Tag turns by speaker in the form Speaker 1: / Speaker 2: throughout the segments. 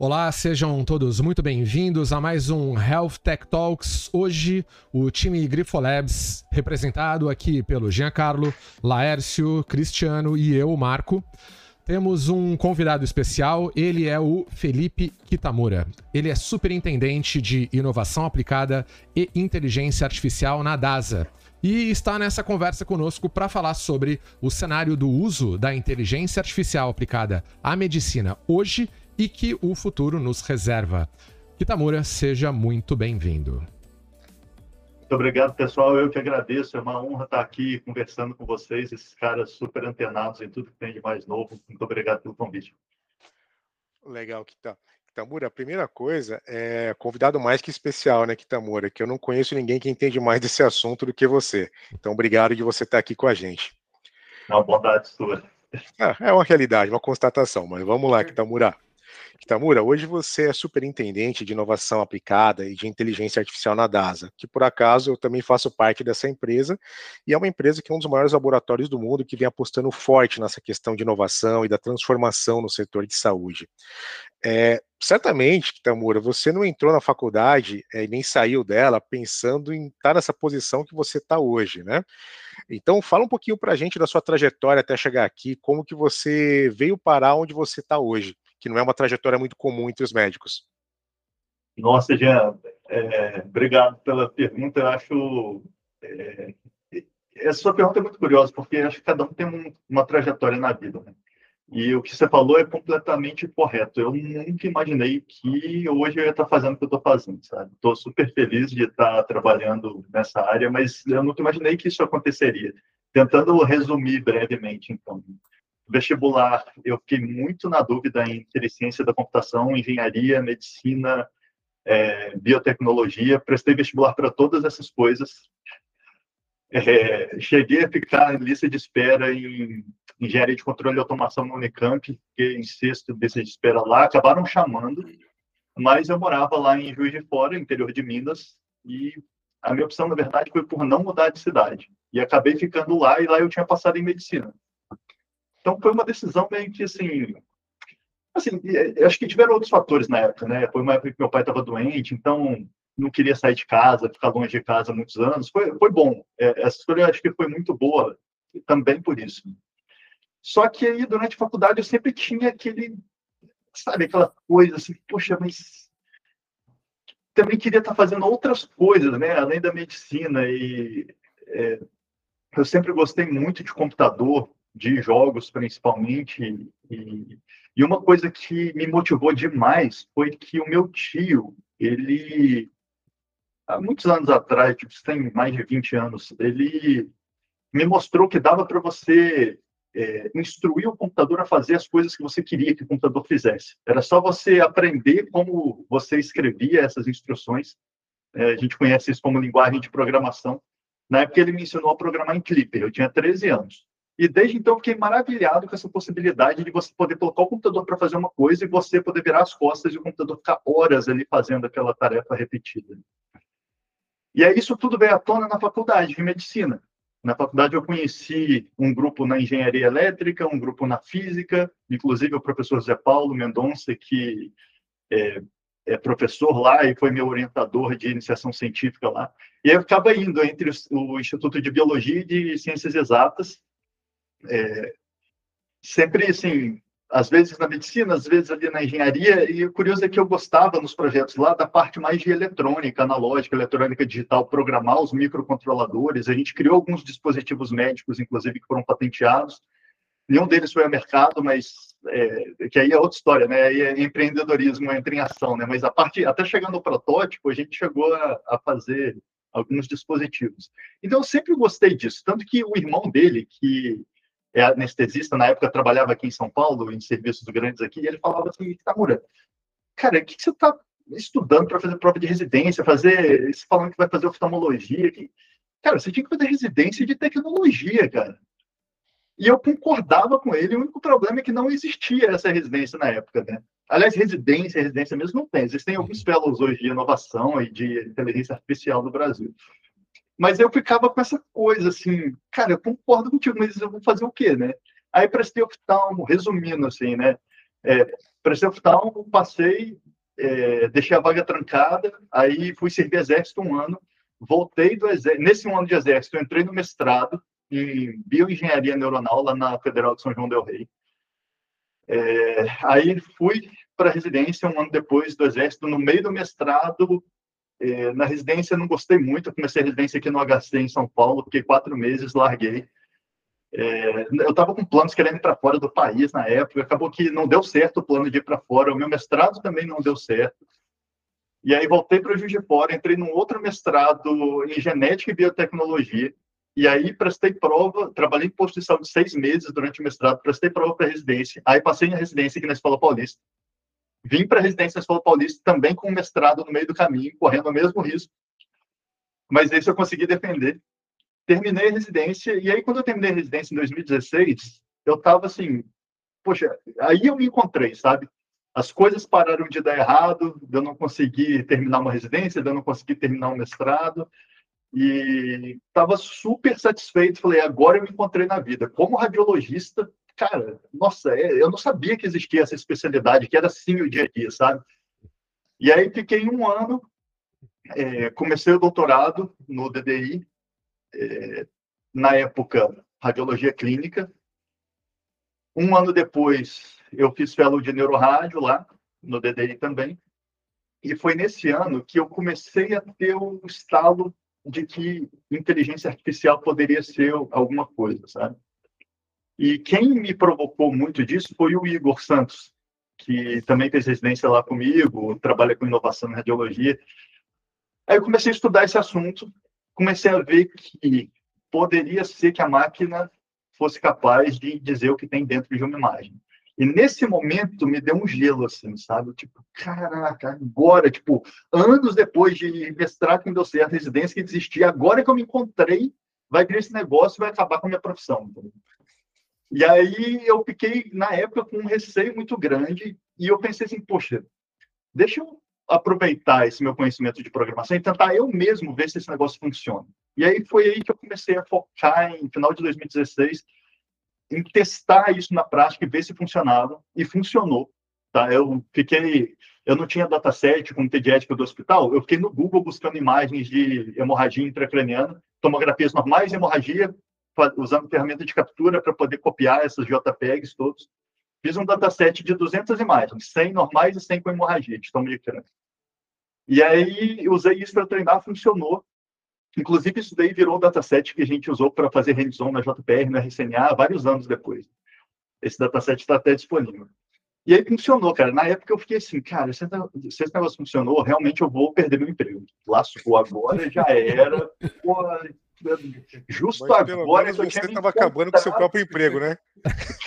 Speaker 1: Olá, sejam todos muito bem-vindos a mais um Health Tech Talks. Hoje, o time Grifolabs, representado aqui pelo Giancarlo, Laércio, Cristiano e eu, Marco. Temos um convidado especial, ele é o Felipe Kitamura. Ele é superintendente de inovação aplicada e inteligência artificial na DASA. E está nessa conversa conosco para falar sobre o cenário do uso da inteligência artificial aplicada à medicina hoje e que o futuro nos reserva. Kitamura, seja muito bem-vindo.
Speaker 2: Muito obrigado, pessoal. Eu que agradeço. É uma honra estar aqui conversando com vocês, esses caras super antenados em tudo que tem de mais novo. Muito obrigado pelo convite.
Speaker 3: Legal, Kita. Kitamura, a primeira coisa é convidado mais que especial, né, Kitamura? Que eu não conheço ninguém que entende mais desse assunto do que você. Então, obrigado de você estar aqui com a gente.
Speaker 2: Uma bondade sua.
Speaker 3: É, é uma realidade, uma constatação, mas vamos lá, Kitamura. Kitamura, hoje você é superintendente de inovação aplicada e de inteligência artificial na DASA, que por acaso eu também faço parte dessa empresa, e é uma empresa que é um dos maiores laboratórios do mundo que vem apostando forte nessa questão de inovação e da transformação no setor de saúde. É, certamente, Kitamura, você não entrou na faculdade é, nem saiu dela pensando em estar nessa posição que você está hoje, né? Então, fala um pouquinho para a gente da sua trajetória até chegar aqui, como que você veio parar onde você está hoje que não é uma trajetória muito comum entre os médicos.
Speaker 2: Nossa, Jean, é, obrigado pela pergunta. Eu acho. É, essa sua pergunta é muito curiosa, porque acho que cada um tem um, uma trajetória na vida. Né? E o que você falou é completamente correto. Eu nunca imaginei que hoje eu ia estar fazendo o que eu estou fazendo, sabe? Estou super feliz de estar trabalhando nessa área, mas eu nunca imaginei que isso aconteceria. Tentando resumir brevemente, então vestibular, eu fiquei muito na dúvida entre ciência da computação, engenharia, medicina, é, biotecnologia. Prestei vestibular para todas essas coisas. É, cheguei a ficar em lista de espera em engenharia de controle e automação no Unicamp, fiquei em sexto lista de espera lá. Acabaram chamando, mas eu morava lá em Juiz de Fora, interior de Minas, e a minha opção, na verdade, foi por não mudar de cidade. E acabei ficando lá, e lá eu tinha passado em medicina. Então foi uma decisão meio que assim, assim, acho que tiveram outros fatores na época, né? Foi uma época que meu pai estava doente, então não queria sair de casa, ficar longe de casa muitos anos. Foi, foi bom. É, essa escolha acho que foi muito boa também por isso. Só que aí durante a faculdade eu sempre tinha aquele, sabe, aquela coisa assim, poxa, mas também queria estar fazendo outras coisas, né? Além da medicina e é, eu sempre gostei muito de computador, de jogos principalmente. E, e uma coisa que me motivou demais foi que o meu tio, ele, há muitos anos atrás, tipo, tem mais de 20 anos, ele me mostrou que dava para você é, instruir o computador a fazer as coisas que você queria que o computador fizesse. Era só você aprender como você escrevia essas instruções. É, a gente conhece isso como linguagem de programação. Na época, ele me ensinou a programar em Clipper. Eu tinha 13 anos. E desde então fiquei maravilhado com essa possibilidade de você poder colocar o computador para fazer uma coisa e você poder virar as costas e o computador ficar horas ali fazendo aquela tarefa repetida. E aí isso tudo veio à tona na faculdade de medicina. Na faculdade eu conheci um grupo na engenharia elétrica, um grupo na física, inclusive o professor Zé Paulo Mendonça, que é, é professor lá e foi meu orientador de iniciação científica lá. E eu ficava indo entre o Instituto de Biologia e de Ciências Exatas, é, sempre assim, às vezes na medicina, às vezes ali na engenharia, e o curioso é que eu gostava nos projetos lá da parte mais de eletrônica, analógica, eletrônica digital, programar os microcontroladores. A gente criou alguns dispositivos médicos, inclusive, que foram patenteados. Nenhum deles foi ao mercado, mas é, que aí é outra história, né? Aí é empreendedorismo entra em ação, né? Mas a parte, até chegando ao protótipo, a gente chegou a, a fazer alguns dispositivos. Então, eu sempre gostei disso. Tanto que o irmão dele, que é anestesista, na época trabalhava aqui em São Paulo, em serviços grandes aqui, e ele falava assim, Tamura, cara, o que, que você está estudando para fazer prova de residência, fazer, falando que vai fazer oftalmologia, que... cara, você tinha que fazer residência de tecnologia, cara. E eu concordava com ele, o único problema é que não existia essa residência na época, né? Aliás, residência, residência mesmo não tem. Existem alguns fellows hoje de inovação e de inteligência artificial no Brasil. Mas eu ficava com essa coisa assim, cara, eu concordo contigo, mas eu vou fazer o quê, né? Aí prestei oftalmo, resumindo assim, né? É, Prestei oftalmo, passei, é, deixei a vaga trancada, aí fui servir exército um ano, voltei do exército, nesse um ano de exército, entrei no mestrado em bioengenharia neuronal lá na Federal de São João del Rei. É, aí fui para residência um ano depois do exército, no meio do mestrado, é, na residência não gostei muito, comecei a residência aqui no HC em São Paulo, fiquei quatro meses, larguei. É, eu estava com planos querendo ir para fora do país na época, acabou que não deu certo o plano de ir para fora, o meu mestrado também não deu certo. E aí voltei para Juiz de Fora, entrei num outro mestrado em genética e biotecnologia, e aí prestei prova, trabalhei em posto de seis meses durante o mestrado, prestei prova para residência, aí passei em residência aqui na Escola Paulista. Vim para a residência Escola Paulista também com mestrado no meio do caminho, correndo o mesmo risco, mas esse eu consegui defender terminei a residência, e aí quando eu terminei a residência em 2016, eu estava assim, poxa, aí eu me encontrei, sabe? As coisas pararam de dar errado, eu não consegui terminar uma residência, eu não consegui terminar um mestrado, e estava super satisfeito. Falei, agora eu me encontrei na vida. Como radiologista, cara, nossa, é, eu não sabia que existia essa especialidade, que era assim o dia a dia, sabe? E aí fiquei um ano, é, comecei o doutorado no DDI, é, na época, radiologia clínica. Um ano depois, eu fiz fellow de neurorádio lá, no DDI também. E foi nesse ano que eu comecei a ter o estalo de que inteligência artificial poderia ser alguma coisa, sabe? E quem me provocou muito disso foi o Igor Santos, que também fez residência lá comigo, trabalha com inovação em radiologia. Aí eu comecei a estudar esse assunto comecei a ver que poderia ser que a máquina fosse capaz de dizer o que tem dentro de uma imagem. E nesse momento me deu um gelo, assim, sabe? Tipo, caraca, agora, tipo, anos depois de mestrado que não deu certo, residência que desistia, agora que eu me encontrei, vai vir esse negócio e vai acabar com a minha profissão. E aí eu fiquei, na época, com um receio muito grande, e eu pensei assim, poxa, deixa eu aproveitar esse meu conhecimento de programação e tentar eu mesmo ver se esse negócio funciona. E aí foi aí que eu comecei a focar em final de 2016 em testar isso na prática e ver se funcionava e funcionou. Tá? Eu fiquei, eu não tinha dataset com o de do hospital, eu fiquei no Google buscando imagens de hemorragia intracraniana, tomografias normais, hemorragia, usando ferramenta de captura para poder copiar essas JPEGs todos. Fiz um dataset de 200 imagens, 100 normais e 100 com hemorragia de estômago de crânio. E aí usei isso para treinar, funcionou. Inclusive, isso daí virou o dataset que a gente usou para fazer hands-on na JPR, na RCNA, vários anos depois. Esse dataset está até disponível. E aí funcionou, cara. Na época eu fiquei assim, cara, se esse negócio funcionou, realmente eu vou perder meu emprego. Lascou agora, já era. Pô, Justo Mas, agora.
Speaker 3: você estava acabando com seu próprio emprego, né?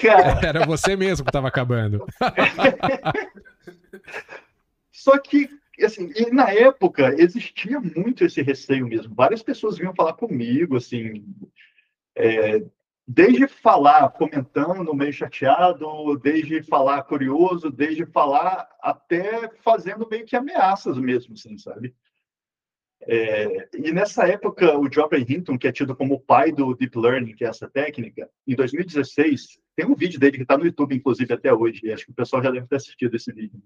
Speaker 1: Cara... Era você mesmo que estava acabando.
Speaker 2: Só que, assim, na época existia muito esse receio mesmo. Várias pessoas vinham falar comigo, assim, é, desde falar comentando meio chateado, desde falar curioso, desde falar até fazendo meio que ameaças mesmo, assim, sabe? É, e nessa época, o Geoffrey Hinton, que é tido como o pai do Deep Learning, que é essa técnica, em 2016, tem um vídeo dele que está no YouTube, inclusive, até hoje, acho que o pessoal já deve ter assistido esse vídeo.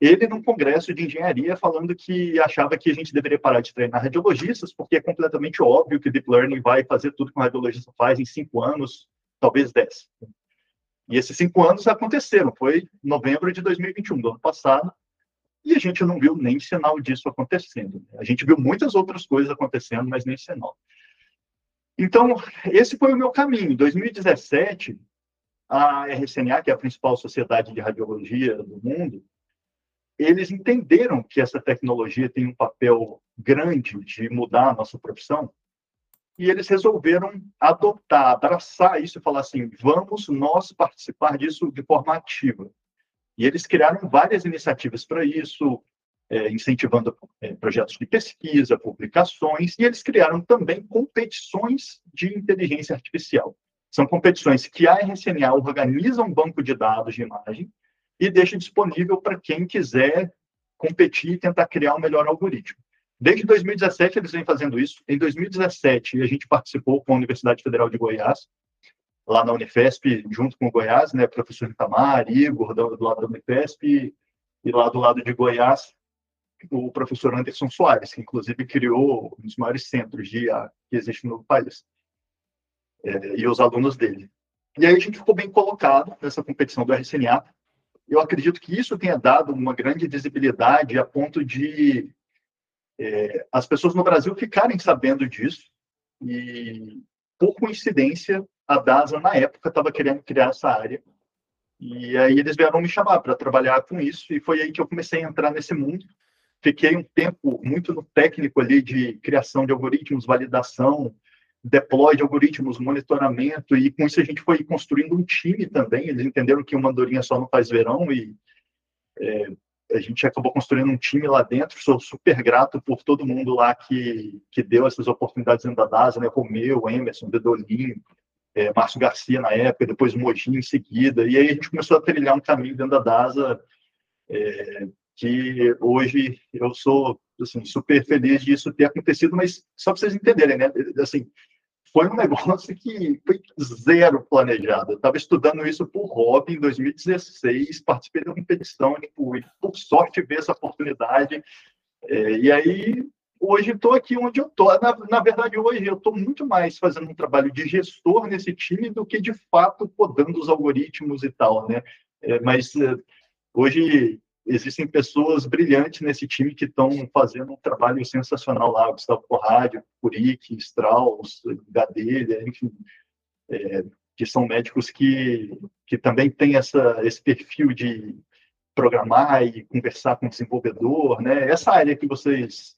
Speaker 2: Ele, num congresso de engenharia, falando que achava que a gente deveria parar de treinar radiologistas, porque é completamente óbvio que o Deep Learning vai fazer tudo que um radiologista faz em cinco anos, talvez dez. E esses cinco anos aconteceram, foi novembro de 2021, do ano passado, e a gente não viu nem sinal disso acontecendo. A gente viu muitas outras coisas acontecendo, mas nem sinal. Então, esse foi o meu caminho. Em 2017, a RCNA, que é a principal sociedade de radiologia do mundo, eles entenderam que essa tecnologia tem um papel grande de mudar a nossa profissão, e eles resolveram adotar, abraçar isso e falar assim: vamos nós participar disso de forma ativa. E eles criaram várias iniciativas para isso, é, incentivando é, projetos de pesquisa, publicações, e eles criaram também competições de inteligência artificial. São competições que a RSNA organiza um banco de dados de imagem e deixa disponível para quem quiser competir e tentar criar um melhor algoritmo. Desde 2017 eles vêm fazendo isso. Em 2017 a gente participou com a Universidade Federal de Goiás lá na Unifesp, junto com o Goiás, né, professor Itamar, Igor, do, do lado da Unifesp, e lá do lado de Goiás, o professor Anderson Soares, que inclusive criou um dos maiores centros de IA que existe no país, é, e os alunos dele. E aí a gente ficou bem colocado nessa competição do RCNA. Eu acredito que isso tenha dado uma grande visibilidade a ponto de é, as pessoas no Brasil ficarem sabendo disso. E, por coincidência, a DASA, na época, estava querendo criar essa área. E aí eles vieram me chamar para trabalhar com isso. E foi aí que eu comecei a entrar nesse mundo. Fiquei um tempo muito no técnico ali de criação de algoritmos, validação, deploy de algoritmos, monitoramento, e com isso a gente foi construindo um time também. Eles entenderam que uma andorinha só não faz verão, e é, a gente acabou construindo um time lá dentro. Sou super grato por todo mundo lá que, que deu essas oportunidades dentro da DASA, né? Romeu, Emerson, Dedolim, é, Márcio Garcia na época, depois Mojin em seguida. E aí a gente começou a trilhar um caminho dentro da DASA é, que hoje eu sou assim, super feliz disso ter acontecido, mas só para vocês entenderem, né? Assim, foi um negócio que foi zero planejado. Eu estava estudando isso por hobby em 2016, participei da competição, tipo, e por sorte ver essa oportunidade. É, e aí, hoje estou aqui onde eu estou. Na, na, verdade, hoje eu estou muito mais fazendo um trabalho de gestor nesse time do que, de fato, podando os algoritmos e tal, né? É, mas é, hoje existem pessoas brilhantes nesse time que estão fazendo um trabalho sensacional lá, Gustavo Corradi, Curic, Strauss, Gadelha, enfim, é, que são médicos que, que também têm essa, esse perfil de programar e conversar com o desenvolvedor, né? Essa área que vocês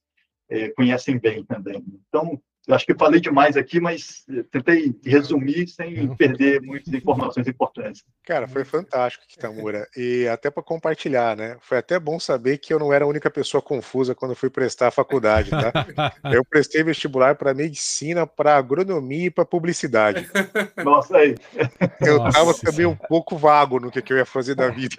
Speaker 2: é, conhecem bem também. Então, eu acho que falei demais aqui, mas tentei resumir sem perder muitas informações importantes.
Speaker 3: Cara, foi fantástico, Kitamura. E até para compartilhar, né? Foi até bom saber que eu não era a única pessoa confusa quando fui prestar a faculdade, tá? Eu prestei vestibular para medicina, para agronomia e para publicidade.
Speaker 2: Nossa, aí.
Speaker 3: Eu estava também um pouco vago no que, que eu ia fazer da vida.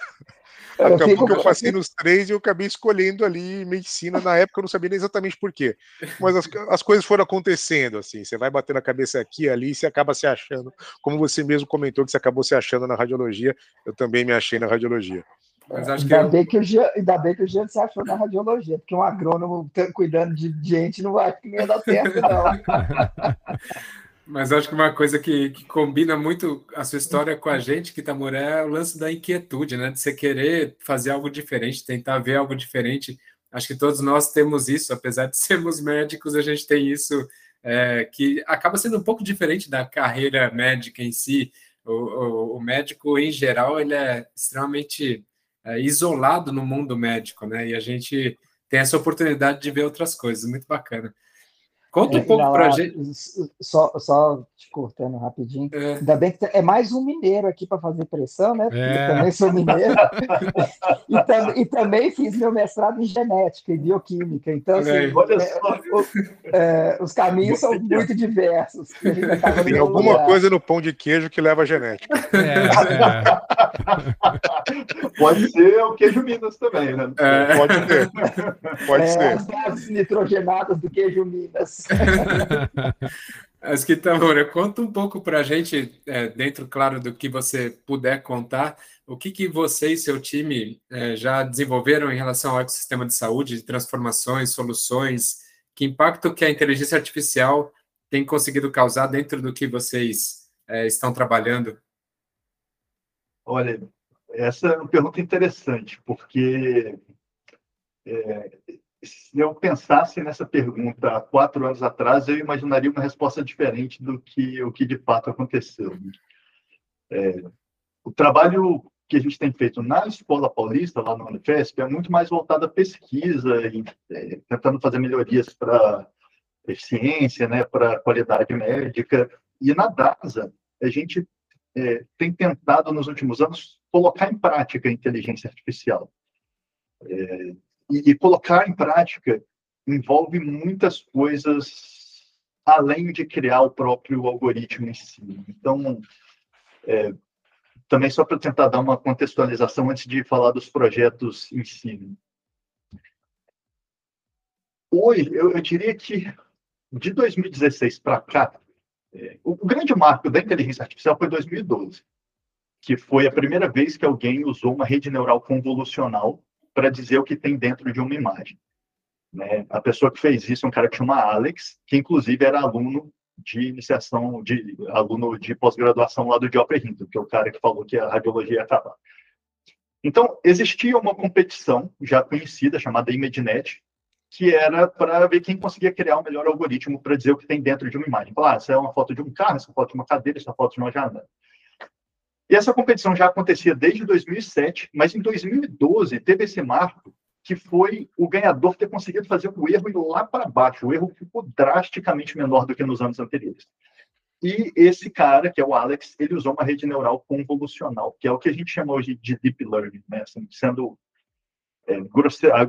Speaker 3: Acabou que eu passei nos três e eu acabei escolhendo ali medicina. Na época eu não sabia nem exatamente por quê. Mas as, as coisas foram acontecendo, assim. Você vai batendo a cabeça aqui e ali e você acaba se achando. Como você mesmo comentou que você acabou se achando na radiologia, eu também me achei na radiologia.
Speaker 4: Mas acho ainda, que eu... bem que o Jean, ainda bem que o Jean se achou na radiologia, porque um agrônomo cuidando de gente não vai que nem dar certo, não.
Speaker 5: Mas acho que uma coisa que, que, combina muito a sua história com a gente, que Tamuré, é o lance da inquietude, né? De você querer fazer algo diferente, tentar ver algo diferente. Acho que todos nós temos isso, apesar de sermos médicos, a gente tem isso é, que acaba sendo um pouco diferente da carreira médica em si. O, o, o médico, em geral, ele é extremamente é, isolado no mundo médico, né? E a gente tem essa oportunidade de ver outras coisas, muito bacana. Conta um é, pouco para a gente.
Speaker 4: Só, só te cortando rapidinho. É. Ainda bem que é mais um mineiro aqui para fazer pressão, né? É. Eu também sou mineiro. e, tam, e, também fiz meu mestrado em genética e bioquímica. Então, assim, é, é, os caminhos são muito diversos.
Speaker 3: Tem alguma lugar. coisa no pão de queijo que leva a genética.
Speaker 2: Pode ser o queijo Minas também, né?
Speaker 3: Pode ser. Pode ser.
Speaker 4: As gases nitrogenadas do queijo Minas.
Speaker 5: Asquitamura, conta um pouco para a gente, é, dentro, claro, do que você puder contar, o que, que você e seu time é, já desenvolveram em relação ao ecossistema de saúde, de transformações, soluções, que impacto que a inteligência artificial tem conseguido causar dentro do que vocês é, estão trabalhando?
Speaker 2: Olha, essa é uma pergunta interessante, porque é, se eu pensasse nessa pergunta há quatro anos atrás, eu imaginaria uma resposta diferente do que o que de fato aconteceu. É, o trabalho que a gente tem feito na Escola Paulista, lá na Unifesp, é muito mais voltado à pesquisa, e, é, tentando fazer melhorias para eficiência, né, para qualidade médica. E na DASA, a gente é, tem tentado, nos últimos anos, colocar em prática a inteligência artificial. É, e, e colocar em prática envolve muitas coisas além de criar o próprio algoritmo em si. Então, é, também só para tentar dar uma contextualização antes de falar dos projetos em si. Hoje, eu, eu diria que de 2016 para cá, É, o grande marco da inteligência artificial foi 2012, que foi a primeira vez que alguém usou uma rede neural convolucional para dizer o que tem dentro de uma imagem. Né? A pessoa que fez isso é um cara que chama Alex, que inclusive era aluno de iniciação, de aluno de pós-graduação lá do Hinton, que é o cara que falou que a radiologia ia acabar. Então, existia uma competição já conhecida, chamada ImageNet, que era para ver quem conseguia criar o melhor algoritmo para dizer o que tem dentro de uma imagem. Falar, ah, essa é uma foto de um carro, essa é uma foto de uma cadeira, essa é uma foto de uma janela. E essa competição já acontecia desde 2007, mas em 2012 teve esse marco que foi o ganhador ter conseguido fazer o erro ir lá para baixo. O erro ficou drasticamente menor do que nos anos anteriores. E esse cara, que é o Alex, ele usou uma rede neural convolucional, que é o que a gente chama hoje de deep learning, né? assim, sendo é, a,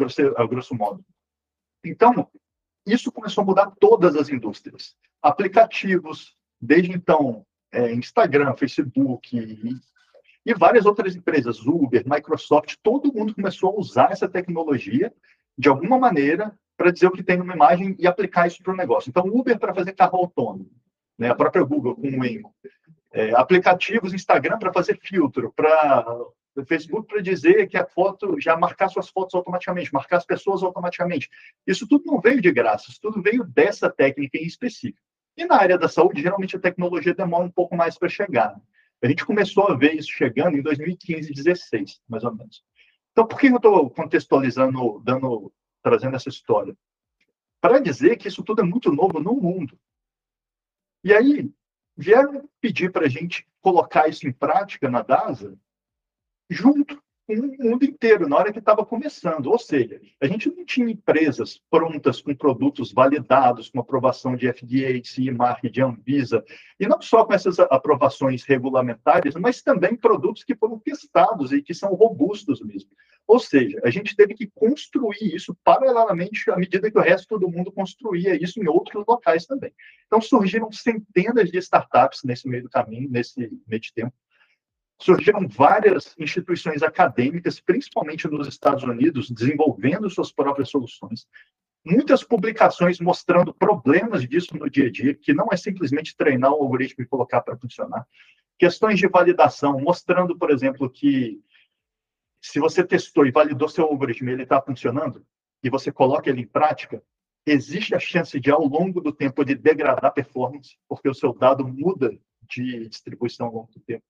Speaker 2: a grosso modo. Então, isso começou a mudar todas as indústrias. Aplicativos, desde então, é, Instagram, Facebook e, e várias outras empresas, Uber, Microsoft, todo mundo começou a usar essa tecnologia de alguma maneira para dizer o que tem numa imagem e aplicar isso para o negócio. Então, Uber para fazer carro autônomo, né? a própria Google com o Waymo. É, aplicativos, Instagram para fazer filtro, para Facebook para dizer que a foto já marcar suas fotos automaticamente, marcar as pessoas automaticamente. Isso tudo não veio de graça, isso tudo veio dessa técnica em específico. E na área da saúde, geralmente a tecnologia demora um pouco mais para chegar. A gente começou a ver isso chegando em 2015, 16, mais ou menos. Então, por que eu estou contextualizando, dando, trazendo essa história? Para dizer que isso tudo é muito novo no mundo. E aí, vieram pedir para a gente colocar isso em prática na DASA, junto com o mundo inteiro, na hora que estava começando. Ou seja, a gente não tinha empresas prontas com produtos validados, com aprovação de FDA, CIMARC, de Anvisa, e não só com essas aprovações regulamentares, mas também produtos que foram testados e que são robustos mesmo. Ou seja, a gente teve que construir isso paralelamente à medida que o resto do mundo construía isso em outros locais também. Então surgiram centenas de startups nesse meio do caminho, nesse meio de tempo, surgiram várias instituições acadêmicas, principalmente nos Estados Unidos, desenvolvendo suas próprias soluções. Muitas publicações mostrando problemas disso no dia a dia, que não é simplesmente treinar o algoritmo e colocar para funcionar. Questões de validação, mostrando, por exemplo, que se você testou e validou seu algoritmo e ele está funcionando, e você coloca ele em prática, existe a chance de, ao longo do tempo, ele degradar a performance, porque o seu dado muda de distribuição ao longo do tempo.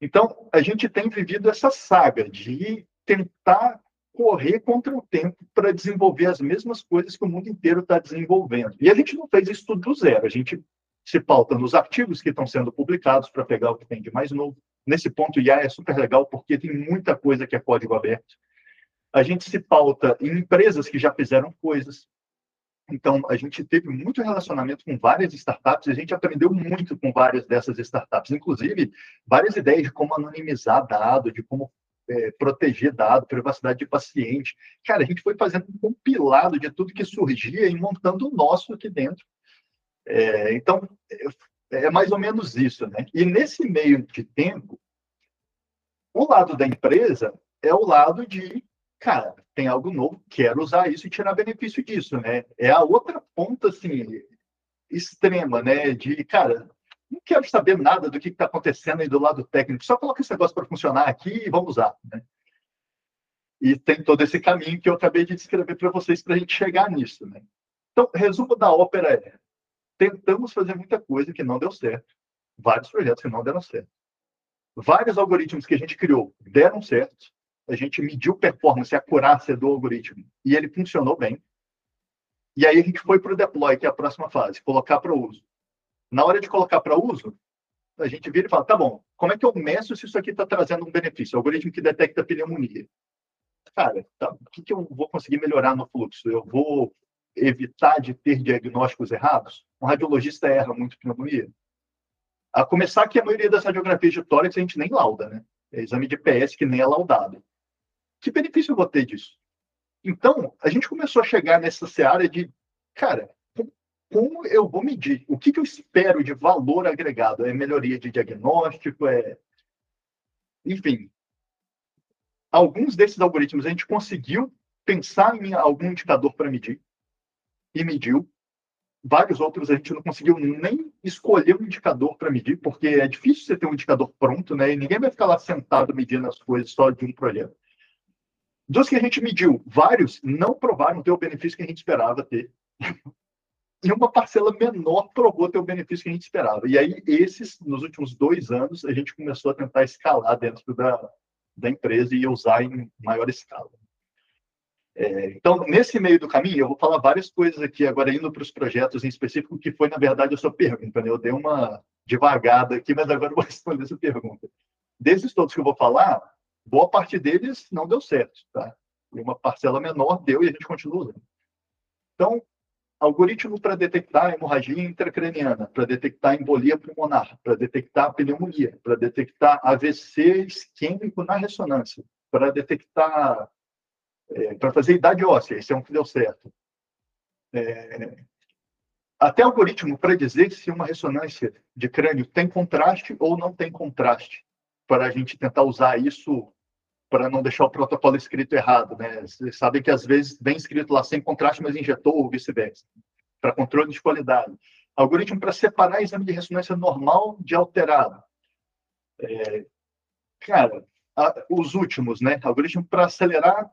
Speaker 2: Então, a gente tem vivido essa saga de tentar correr contra o tempo para desenvolver as mesmas coisas que o mundo inteiro está desenvolvendo. E a gente não fez isso tudo do zero. A gente se pauta nos artigos que estão sendo publicados para pegar o que tem de mais novo. Nesse ponto, IA é super legal porque tem muita coisa que é código aberto. A gente se pauta em empresas que já fizeram coisas. Então, a gente teve muito relacionamento com várias startups a gente aprendeu muito com várias dessas startups, inclusive várias ideias de como anonimizar dado, de como é, proteger dado, privacidade de paciente. Cara, a gente foi fazendo um compilado de tudo que surgia e montando o nosso aqui dentro. É, então, é, é mais ou menos isso, né? E nesse meio de tempo, o lado da empresa é o lado de cara, tem algo novo, quero usar isso e tirar benefício disso, né? É a outra ponta, assim, extrema, né? De, cara, não quero saber nada do que está acontecendo aí do lado técnico, só coloca esse negócio para funcionar aqui e vamos usar, né? E tem todo esse caminho que eu acabei de descrever para vocês para a gente chegar nisso, né? Então, resumo da ópera é: tentamos fazer muita coisa que não deu certo, vários projetos que não deram certo. Vários algoritmos que a gente criou deram certo, a gente mediu performance, a acurácia do algoritmo, e ele funcionou bem. E aí a gente foi para o deploy, que é a próxima fase, colocar para uso. Na hora de colocar para uso, a gente vira e fala, tá bom, como é que eu meço se isso aqui está trazendo um benefício? Algoritmo que detecta pneumonia. Cara, tá, o que, que eu vou conseguir melhorar no fluxo? Eu vou evitar de ter diagnósticos errados? Um radiologista erra muito pneumonia? A começar que a maioria das radiografias de tórax a gente nem lauda, né? É exame de PS que nem é laudado que benefício eu vou ter disso? Então, a gente começou a chegar nessa seara de, cara, como eu vou medir? O que, que eu espero de valor agregado? É melhoria de diagnóstico? É... Enfim, alguns desses algoritmos a gente conseguiu pensar em algum indicador para medir e mediu. vários outros a gente não conseguiu nem escolher um indicador para medir, porque é difícil você ter um indicador pronto, né? E ninguém vai ficar lá sentado medindo as coisas só de um projeto. Dos que a gente mediu, vários não provaram ter o benefício que a gente esperava ter. e uma parcela menor provou ter o benefício que a gente esperava. E aí, esses, nos últimos dois anos, a gente começou a tentar escalar dentro da, da empresa e usar em maior escala. É, então, nesse meio do caminho, eu vou falar várias coisas aqui, agora indo para os projetos em específico, que foi, na verdade, a sua pergunta. Né? Eu dei uma devagada aqui, mas agora eu vou responder essa pergunta. Desses todos que eu vou falar, boa parte deles não deu certo. Tá? E uma parcela menor deu e a gente continua usando. Então, algoritmo para detectar hemorragia intracraniana, para detectar embolia pulmonar, para detectar pneumonia, para detectar AVC isquêmico na ressonância, para detectar, é, para fazer idade óssea, esse é um que deu certo. É, até algoritmo para dizer se uma ressonância de crânio tem contraste ou não tem contraste, para a gente tentar usar isso para não deixar o protocolo escrito errado, né? Vocês sabem que às vezes vem escrito lá sem contraste, mas injetou ou vice-versa, para controle de qualidade. Algoritmo para separar exame de ressonância normal de alterado. É, cara, a, os últimos, né? Algoritmo para acelerar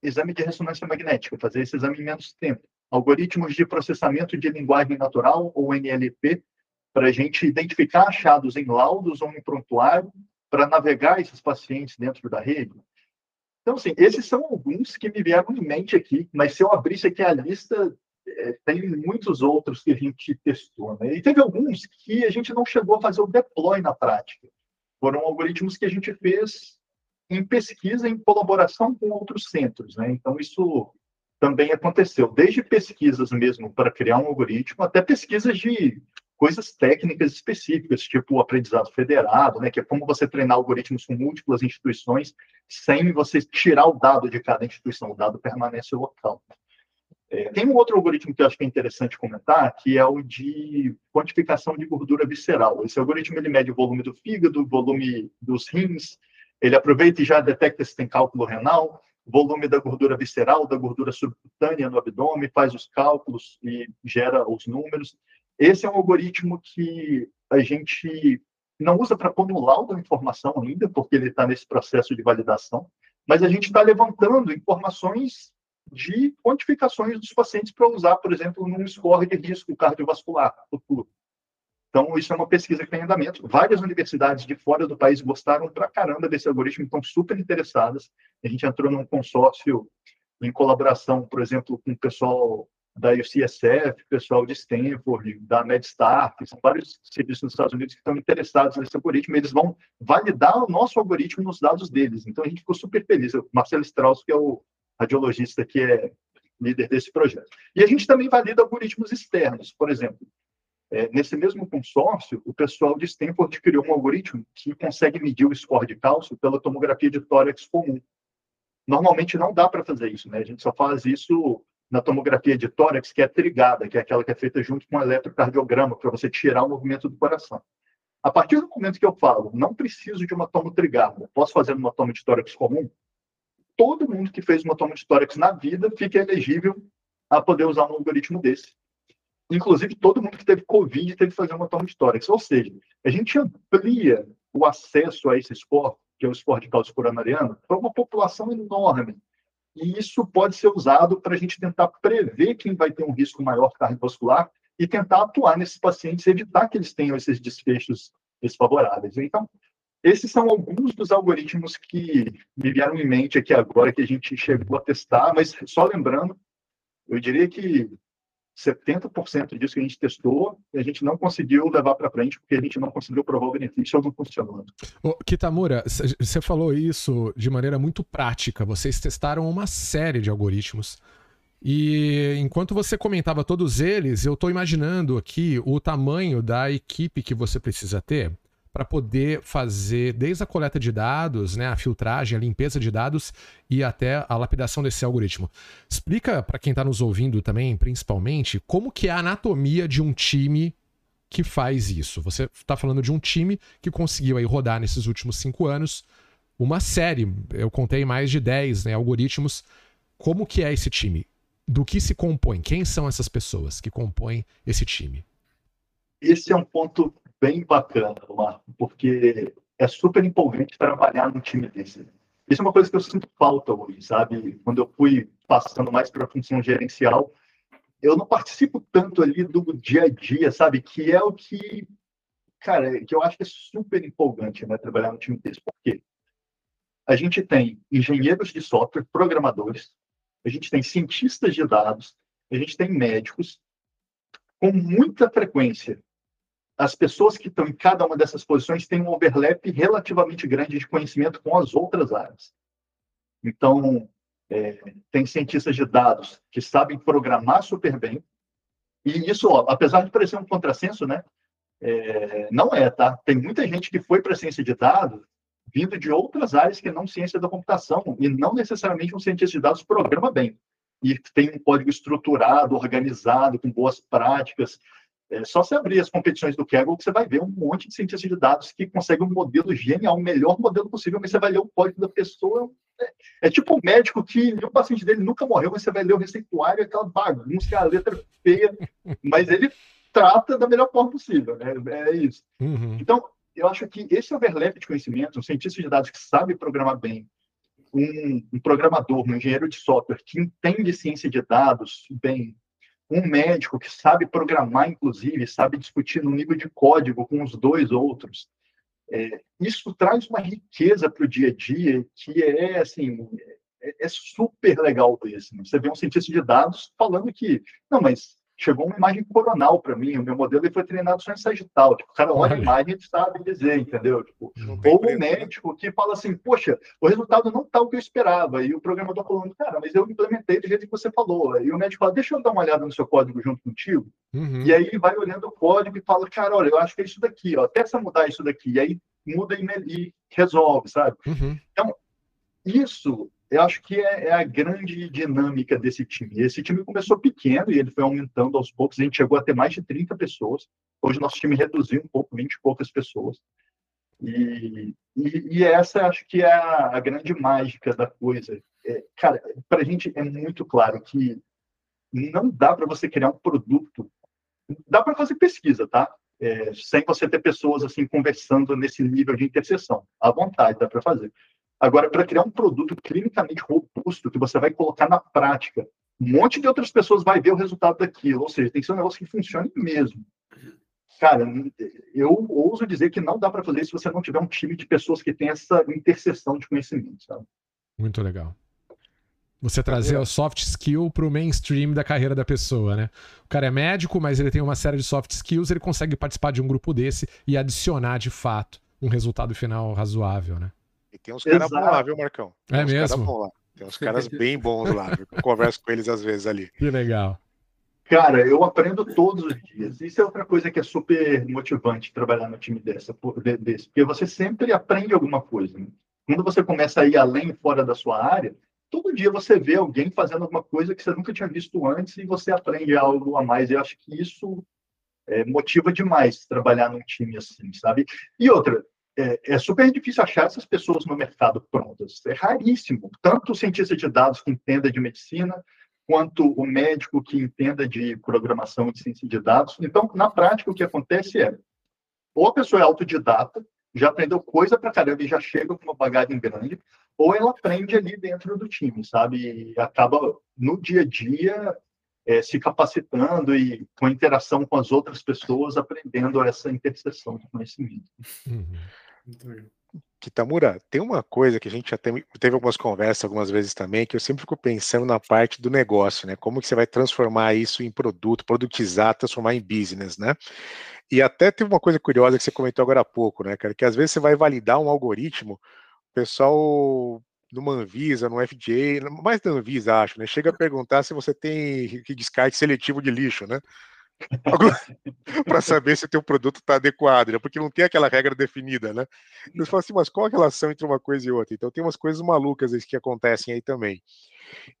Speaker 2: exame de ressonância magnética, fazer esse exame em menos tempo. Algoritmos de processamento de linguagem natural, ou NLP, para a gente identificar achados em laudos ou em prontuário para navegar esses pacientes dentro da rede. Então, assim, esses são alguns que me vieram em mente aqui, mas se eu abrisse aqui a lista, é, tem muitos outros que a gente testou. Né? E teve alguns que a gente não chegou a fazer o deploy na prática. Foram algoritmos que a gente fez em pesquisa, em colaboração com outros centros. Né? Então, isso também aconteceu, desde pesquisas mesmo para criar um algoritmo, até pesquisas de coisas técnicas específicas, tipo o aprendizado federado, né, que é como você treinar algoritmos com múltiplas instituições sem você tirar o dado de cada instituição, o dado permanece local. É, tem um outro algoritmo que eu acho que é interessante comentar, que é o de quantificação de gordura visceral. Esse algoritmo ele mede o volume do fígado, o volume dos rins, ele aproveita e já detecta se tem cálculo renal, volume da gordura visceral, da gordura subcutânea no abdômen, faz os cálculos e gera os números. Esse é um algoritmo que a gente não usa para laudo a informação ainda, porque ele está nesse processo de validação, mas a gente está levantando informações de quantificações dos pacientes para usar, por exemplo, num score de risco cardiovascular futuro. Então, isso é uma pesquisa que tem andamento. Várias universidades de fora do país gostaram pra caramba desse algoritmo, estão super interessadas. A gente entrou num consórcio em colaboração, por exemplo, com o pessoal da UCSF, pessoal de Stanford, da MedStar, que são vários serviços nos Estados Unidos que estão interessados nesse algoritmo, eles vão validar o nosso algoritmo nos dados deles. Então a gente ficou super feliz. O Marcelo Strauss, que é o radiologista que é líder desse projeto. E a gente também valida algoritmos externos, por exemplo. É, nesse mesmo consórcio, o pessoal de Stanford criou um algoritmo que consegue medir o score de cálcio pela tomografia de tórax comum. Normalmente não dá para fazer isso, né? A gente só faz isso na tomografia de tórax, que é trigada, que é aquela que é feita junto com o eletrocardiograma, para você tirar o movimento do coração. A partir do momento que eu falo, não preciso de uma tomo trigada, posso fazer uma tomo de tórax comum, todo mundo que fez uma tomo de tórax na vida fica elegível a poder usar um algoritmo desse. Inclusive, todo mundo que teve Covid teve que fazer uma tomo de tórax. Ou seja, a gente amplia o acesso a esse esporte, que é o esporte de cálcio coronariano, para uma população enorme e isso pode ser usado para a gente tentar prever quem vai ter um risco maior cardiovascular e tentar atuar nesses pacientes e evitar que eles tenham esses desfechos desfavoráveis. Então, esses são alguns dos algoritmos que me vieram em mente aqui agora que a gente chegou a testar, mas só lembrando, eu diria que 70% disso que a gente testou, a gente não conseguiu levar para frente, porque a gente não conseguiu provar o benefício ou não funcionando.
Speaker 1: Ô, Kitamura, você falou isso de maneira muito prática. Vocês testaram uma série de algoritmos. E enquanto você comentava todos eles, eu estou imaginando aqui o tamanho da equipe que você precisa ter para poder fazer desde a coleta de dados, né, a filtragem, a limpeza de dados e até a lapidação desse algoritmo. Explica para quem está nos ouvindo também, principalmente, como que é a anatomia de um time que faz isso. Você está falando de um time que conseguiu aí rodar nesses últimos cinco anos uma série, eu contei mais de 10 né, algoritmos. Como que é esse time? do que se compõe? Quem são essas pessoas que compõem esse time?
Speaker 2: Esse é um ponto bem bacana, Marco, porque é super empolgante trabalhar num time desse. Isso é uma coisa que eu sinto falta hoje, sabe? Quando eu fui passando mais para a função gerencial, eu não participo tanto ali do dia a dia, sabe? Que é o que, cara, que eu acho que é super empolgante, né? Trabalhar num time desse. Por quê? A gente tem engenheiros de software, programadores, a gente tem cientistas de dados, a gente tem médicos. Com muita frequência, as pessoas que estão em cada uma dessas posições têm um overlap relativamente grande de conhecimento com as outras áreas. Então, é, tem cientistas de dados que sabem programar super bem, e isso, ó, apesar de parecer um contrassenso, né? É, não é, tá? Tem muita gente que foi para a ciência de dados vindo de outras áreas que não ciência da computação, e não necessariamente um cientista de dados programa bem. E tem um código estruturado, organizado, com boas práticas. É só se abrir as competições do Kaggle que você vai ver um monte de cientistas de dados que conseguem um modelo genial, o melhor modelo possível, mas você vai ler o código da pessoa. É, é tipo um médico que o paciente dele nunca morreu, mas você vai ler o receituário, aquela bagunça, a letra feia, mas ele trata da melhor forma possível, né? É isso. Uhum. Então, eu acho que esse overlap de conhecimento, um cientista de dados que sabe programar bem, um, um, programador, um engenheiro de software que entende ciência de dados bem, um médico que sabe programar, inclusive, sabe discutir no nível de código com os dois outros, é, isso traz uma riqueza para o dia a dia que é assim é, é super legal ver. Assim. Você vê um cientista de dados falando que não, mas chegou uma imagem coronal para mim, o meu modelo ele foi treinado só em sagital. Tipo, o cara olha a imagem e sabe dizer, entendeu? Tipo, ou o né? médico que fala assim, poxa, o resultado não está o que eu esperava. E o programador falando, cara, mas eu implementei do jeito que você falou. E o médico fala, deixa eu dar uma olhada no seu código junto contigo. Uhum. E aí vai olhando o código e fala, cara, olha, eu acho que é isso daqui, ó, testa mudar isso daqui. E aí muda e, e resolve, sabe? Uhum. Então, isso eu acho que é, é, a grande dinâmica desse time. Esse time começou pequeno e ele foi aumentando aos poucos. A gente chegou a ter mais de 30 pessoas. Hoje nosso time reduziu um pouco, 20 e poucas pessoas. E, e, e essa acho que é a, a grande mágica da coisa. É, cara, para a gente é muito claro que não dá para você criar um produto. Dá para fazer pesquisa, tá? É, sem você ter pessoas assim conversando nesse nível de interseção. À vontade, dá para fazer. Agora, para criar um produto clinicamente robusto que você vai colocar na prática, um monte de outras pessoas vai ver o resultado daquilo. Ou seja, tem que ser um negócio que funcione mesmo. Cara, eu ouso dizer que não dá para fazer isso se você não tiver um time de pessoas que tem essa interseção de conhecimento, sabe?
Speaker 1: Muito legal. Você trazer o soft skill para o mainstream da carreira da pessoa, né? O cara é médico, mas ele tem uma série de soft skills, ele consegue participar de um grupo desse e adicionar de fato um resultado final razoável, né?
Speaker 3: E tem uns caras bons lá, viu, Marcão?
Speaker 1: Tem é mesmo?
Speaker 3: Tem uns caras bem bons lá. Eu converso com eles às vezes ali.
Speaker 1: Que legal.
Speaker 2: Cara, eu aprendo todos os dias. Isso é outra coisa que é super motivante trabalhar no time dessa, desse, porque você sempre aprende alguma coisa. Né? Quando você começa a ir além fora da sua área, todo dia você vê alguém fazendo alguma coisa que você nunca tinha visto antes e você aprende algo a mais. Eu acho que isso é, motiva demais trabalhar num time assim, sabe? E outra, é, é, super difícil achar essas pessoas no mercado prontas. É raríssimo. Tanto o cientista de dados que entenda de medicina, quanto o médico que entenda de programação de ciência de dados. Então, na prática, o que acontece é, ou a pessoa é autodidata, já aprendeu coisa para caramba e já chega com uma bagagem grande, ou ela aprende ali dentro do time, sabe? E acaba, no dia a dia, é, se capacitando e com interação com as outras pessoas, aprendendo essa interseção de conhecimento. Uhum.
Speaker 3: Kitamura, tem uma coisa que a gente já teve, teve algumas conversas algumas vezes também, que eu sempre fico pensando na parte do negócio, né? Como que você vai transformar isso em produto, produtizar, transformar em business, né? E até teve uma coisa curiosa que você comentou agora há pouco, né, cara? Que às vezes você vai validar um algoritmo, o pessoal numa Anvisa, no FDA, mais da Anvisa, acho, né? Chega a perguntar se você tem descarte seletivo de lixo, né? para saber se o teu produto está adequado, né? porque não tem aquela regra definida, né? Eles falam assim, mas qual a relação entre uma coisa e outra? Então tem umas coisas malucas que acontecem aí também.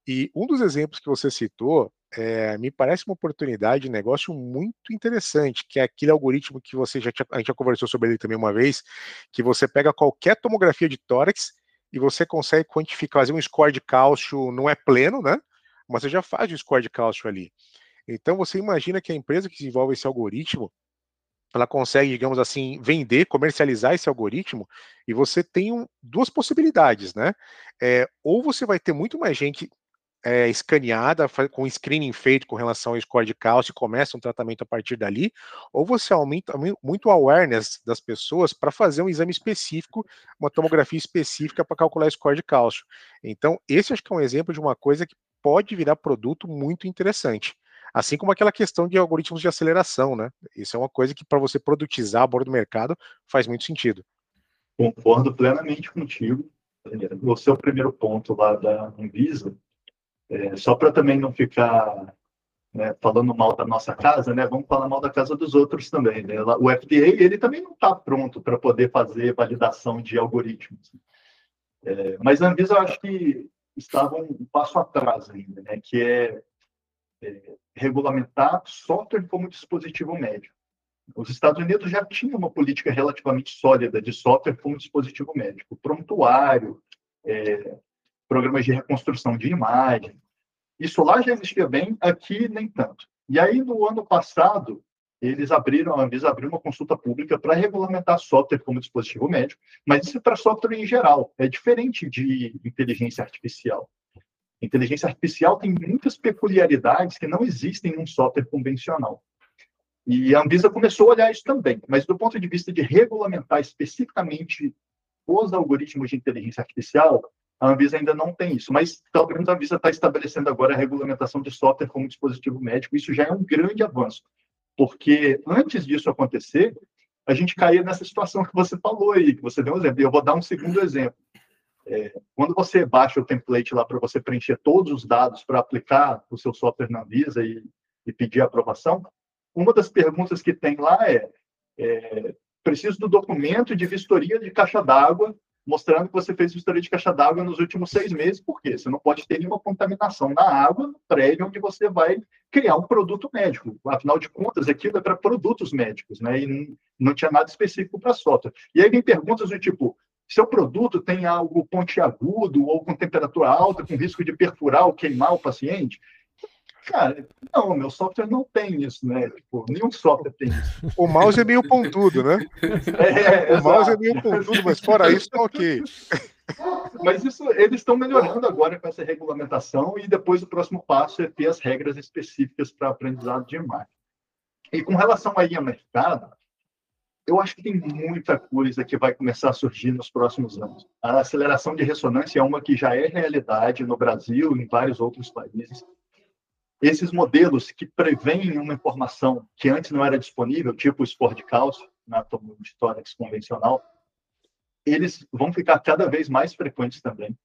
Speaker 3: E um dos exemplos que você citou é, me parece uma oportunidade de negócio muito interessante, que é aquele algoritmo que você já tinha, a gente já conversou sobre ele também uma vez, que você pega qualquer tomografia de tórax e você consegue quantificar, fazer um score de cálcio, não é pleno, né? mas você já faz o score de cálcio ali. Então você imagina que a empresa que desenvolve esse algoritmo, ela consegue, digamos assim, vender, comercializar esse algoritmo, e você tem um, duas possibilidades, né? É, ou você vai ter muito mais gente é, escaneada, com screening feito com relação ao score de cálcio e começa um tratamento a partir dali, ou você aumenta muito o awareness das pessoas para fazer um exame específico, uma tomografia específica para calcular o score de cálcio. Então, esse acho que é um exemplo de uma coisa que pode virar produto muito interessante. Assim como aquela questão de algoritmos de aceleração, né? Isso é uma coisa que, para você produtizar a bordo do mercado, faz muito sentido.
Speaker 2: Concordo plenamente contigo. O seu primeiro ponto lá da Anvisa, é, só para também não ficar né, falando mal da nossa casa, né, vamos falar mal da casa dos outros também. Né? O FDA ele também não está pronto para poder fazer validação de algoritmos. É, mas a Anvisa eu acho que estava um passo atrás ainda, né, que é, é regulamentar software como dispositivo médico. Os Estados Unidos já tinham uma política relativamente sólida de software como dispositivo médico, prontuário, é, programas de reconstrução de imagem. Isso lá já existia bem, aqui nem tanto. E aí, no ano passado, eles abriram, a Anvisa abriu uma consulta pública para regulamentar software como dispositivo médico, mas isso é para software em geral, é diferente de inteligência artificial. Inteligência artificial tem muitas peculiaridades que não existem num software convencional. E a Anvisa começou a olhar isso também, mas do ponto de vista de regulamentar especificamente os algoritmos de inteligência artificial, a Anvisa ainda não tem isso, mas pelo menos a Anvisa está estabelecendo agora a regulamentação de software como dispositivo médico. Isso já é um grande avanço, porque antes disso acontecer, a gente caía nessa situação que você falou aí, que você deu um exemplo. E eu vou dar um segundo exemplo. É, quando você baixa o template lá para você preencher todos os dados para aplicar o seu software na Anvisa e, e pedir aprovação, uma das perguntas que tem lá é, é preciso do documento de vistoria de caixa d'água mostrando que você fez vistoria de caixa d'água nos últimos seis meses, por quê? Você não pode ter nenhuma contaminação na água no prédio onde você vai criar um produto médico. Afinal de contas, aquilo é para produtos médicos, né? E não, não tinha nada específico para software. E aí vem perguntas do tipo, seu produto tem algo pontiagudo ou com temperatura alta, com risco de perfurar ou queimar o paciente? Cara, não, meu software não tem isso, né? Tipo, nenhum software tem isso.
Speaker 3: O mouse é meio pontudo, né? É, o exato. mouse é meio pontudo, mas fora isso, tá ok.
Speaker 2: Mas isso eles estão melhorando agora com essa regulamentação e depois o próximo passo é ter as regras específicas para aprendizado de imagem. E com relação aí ao mercado, eu acho que tem muita coisa que vai começar a surgir nos próximos anos. A aceleração de ressonância é uma que já é realidade no Brasil e em vários outros países esses modelos que preveem uma informação que antes não era disponível, tipo o sport de cálcio, na de tórax convencional, eles vão ficar cada vez mais frequentes também.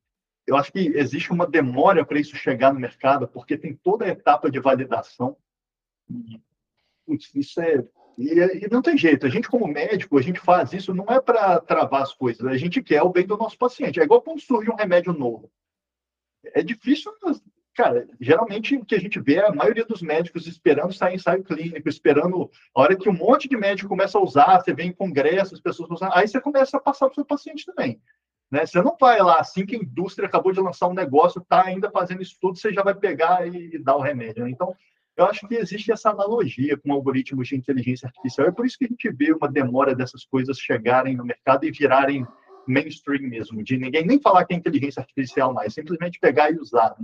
Speaker 2: Eu acho que existe uma demora para isso chegar no mercado, porque tem toda a etapa de validação. Isso é e, e, não tem jeito. A gente, como médico, a gente faz isso não é para travar as coisas. A gente quer o bem do nosso paciente. É igual quando surge um remédio novo. É difícil cara, geralmente o que a gente vê é a maioria dos médicos esperando sair ensaio clínico, esperando a hora que um monte de médico começa a usar, você vem em congressos, as pessoas usam, aí você começa a passar para o seu paciente também. Né? Você não vai lá, assim que a indústria acabou de lançar um negócio, está ainda fazendo isso tudo, você já vai pegar e, e dar o remédio. Né? Então, eu acho que existe essa analogia com algoritmos de inteligência artificial. É por isso que a gente vê uma demora dessas coisas chegarem no mercado e virarem mainstream mesmo, de ninguém nem falar que é inteligência artificial mais, simplesmente pegar e usar.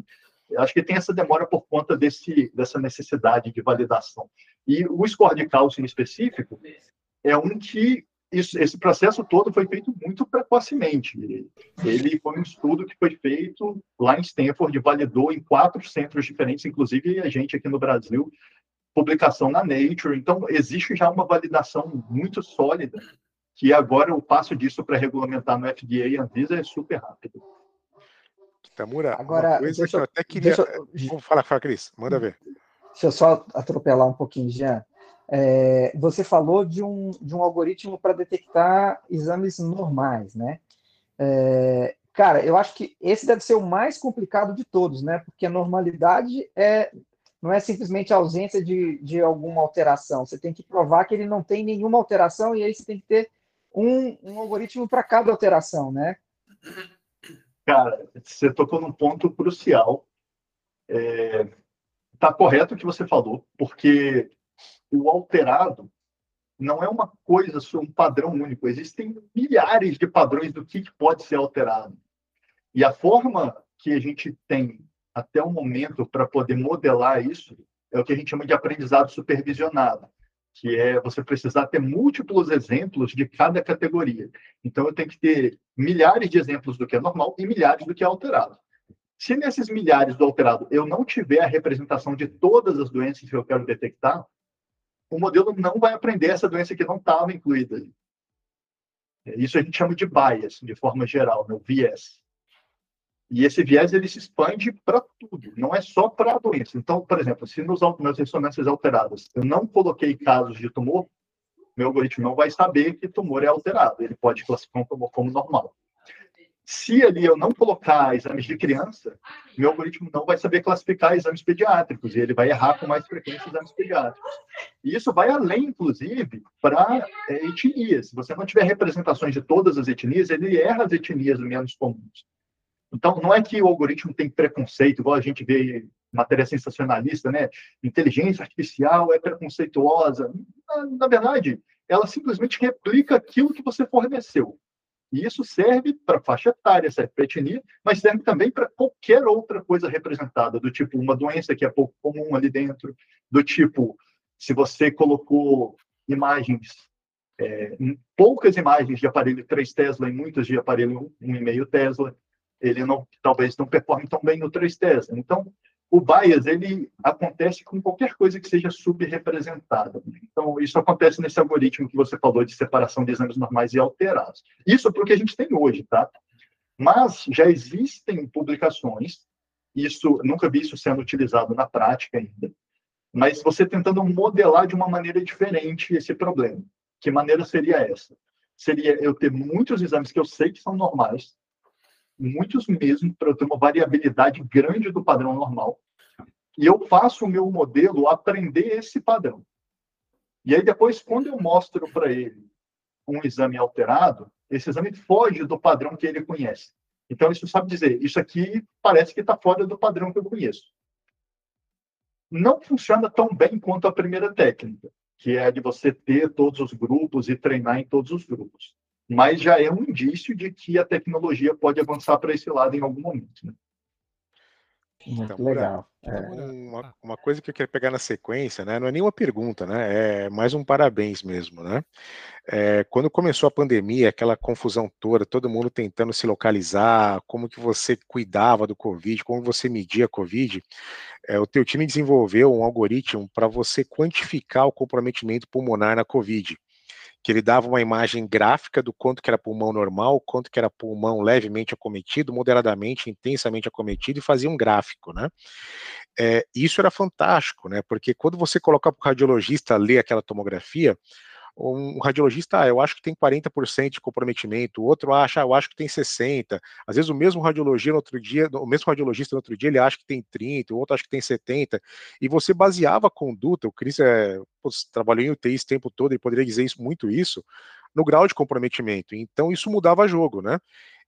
Speaker 2: Eu acho que tem essa demora por conta desse, dessa necessidade de validação. E o score de cálcio em específico é um que isso, esse processo todo foi feito muito precocemente. Ele foi um estudo que foi feito lá em Stanford, validou em quatro centros diferentes, inclusive a gente aqui no Brasil, publicação na Nature. Então, existe já uma validação muito sólida, que agora o passo disso para regulamentar no FDA e Anvisa é super rápido.
Speaker 3: Tamura, Agora, coisa que eu, até queria. Eu, Vamos falar, fala, Cris, manda ver.
Speaker 4: Deixa eu só atropelar um pouquinho, Jean. É, você falou de um, de um algoritmo para detectar exames normais, né? É, cara, eu acho que esse deve ser o mais complicado de todos, né? Porque a normalidade é não é simplesmente a ausência de, de alguma alteração. Você tem que provar que ele não tem nenhuma alteração e aí você tem que ter um, um algoritmo para cada alteração, né?
Speaker 2: Cara, você tocou num ponto crucial. é, correto o que você falou, porque o alterado não é uma coisa, um padrão único. Existem milhares de padrões do que pode ser alterado. E a forma que a gente tem até o momento para poder modelar isso é o que a gente chama de aprendizado supervisionado, que é você precisar ter múltiplos exemplos de cada categoria. Então, eu tenho que ter milhares de exemplos do que é normal e milhares do que é alterado. Se nesses milhares do alterado eu não tiver a representação de todas as doenças que eu quero detectar, o modelo não vai aprender essa doença que não estava incluída ali. Isso a gente chama de bias, de forma geral, né? viés. E esse viés ele se expande para tudo, não é só para a doença. Então, por exemplo, se nos, nas ressonâncias alteradas eu não coloquei casos de tumor, meu algoritmo não vai saber que tumor é alterado. Ele pode classificar um tumor como normal. Se ali eu não colocar exames de criança, meu algoritmo não vai saber classificar exames pediátricos, e ele vai errar com mais frequência exames pediátricos. E isso vai além, inclusive, para é, etnias. Se você não tiver representações de todas as etnias, ele erra as etnias menos comuns. Então, não é que o algoritmo tem preconceito, igual a gente vê matéria sensacionalista, né? Inteligência artificial é preconceituosa. Na, na verdade, ela simplesmente replica aquilo que você forneceu. E isso serve para faixa etária, serve para etnia, mas serve também para qualquer outra coisa representada, do tipo uma doença que é pouco comum ali dentro, do tipo, se você colocou imagens, é, poucas imagens de aparelho 3 Tesla e muitas de aparelho 1,5 Tesla, ele não, talvez não performe tão bem no 3 Tesla. Então, o bias ele acontece com qualquer coisa que seja subrepresentada. Então, isso acontece nesse algoritmo que você falou de separação de exames normais e alterados. Isso é porque a gente tem hoje, tá? Mas já existem publicações, isso nunca vi isso sendo utilizado na prática ainda, mas você tentando modelar de uma maneira diferente esse problema. Que maneira seria essa? Seria eu ter muitos exames que eu sei que são normais, muitos mesmo, para eu ter uma variabilidade grande do padrão normal. E eu faço o meu modelo aprender esse padrão. E aí, depois, quando eu mostro para ele um exame alterado, esse exame foge do padrão que ele conhece. Então, isso sabe dizer, isso aqui parece que está fora do padrão que eu conheço. Não funciona tão bem quanto a primeira técnica, que é a de você ter todos os grupos e treinar em todos os grupos mas já é um indício de que a tecnologia pode avançar para esse lado em algum momento. Né?
Speaker 3: Muito então, legal. É. Uma, uma, coisa que eu quero pegar na sequência, né? Não é nenhuma pergunta, né? É mais um parabéns mesmo, né? É, quando começou a pandemia, aquela confusão toda, todo mundo tentando se localizar, como que você cuidava do Covid, como você media a Covid, é, o teu time desenvolveu um algoritmo para você quantificar o comprometimento pulmonar na Covid que ele dava uma imagem gráfica do quanto que era pulmão normal, quanto que era pulmão levemente acometido, moderadamente, intensamente acometido, e fazia um gráfico, né? É, isso era fantástico, né? Porque quando você coloca para o radiologista ler aquela tomografia, um radiologista, ah, eu acho que tem 40% de comprometimento, o outro acha, ah, eu acho que tem 60%. Às vezes o mesmo radiologia no outro dia, o mesmo radiologista no outro dia, ele acha que tem 30%, o outro acha que tem 70%, e você baseava a conduta, o Cris é, trabalhou em UTI esse tempo todo, ele poderia dizer isso, muito isso, no grau de comprometimento. Então isso mudava jogo, né?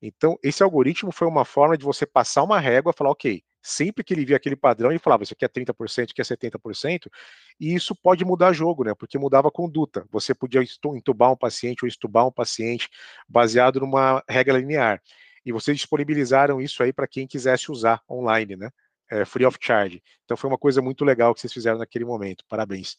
Speaker 3: Então esse algoritmo foi uma forma de você passar uma régua falar, ok, sempre que ele via aquele padrão, ele falava, isso aqui é 30%, isso aqui é 70%, e isso pode mudar jogo, né? Porque mudava a conduta. Você podia entubar um paciente ou estubar um paciente baseado numa regra linear. E vocês disponibilizaram isso aí para quem quisesse usar online, né? É, free of charge. Então foi uma coisa muito legal que vocês fizeram naquele momento. Parabéns.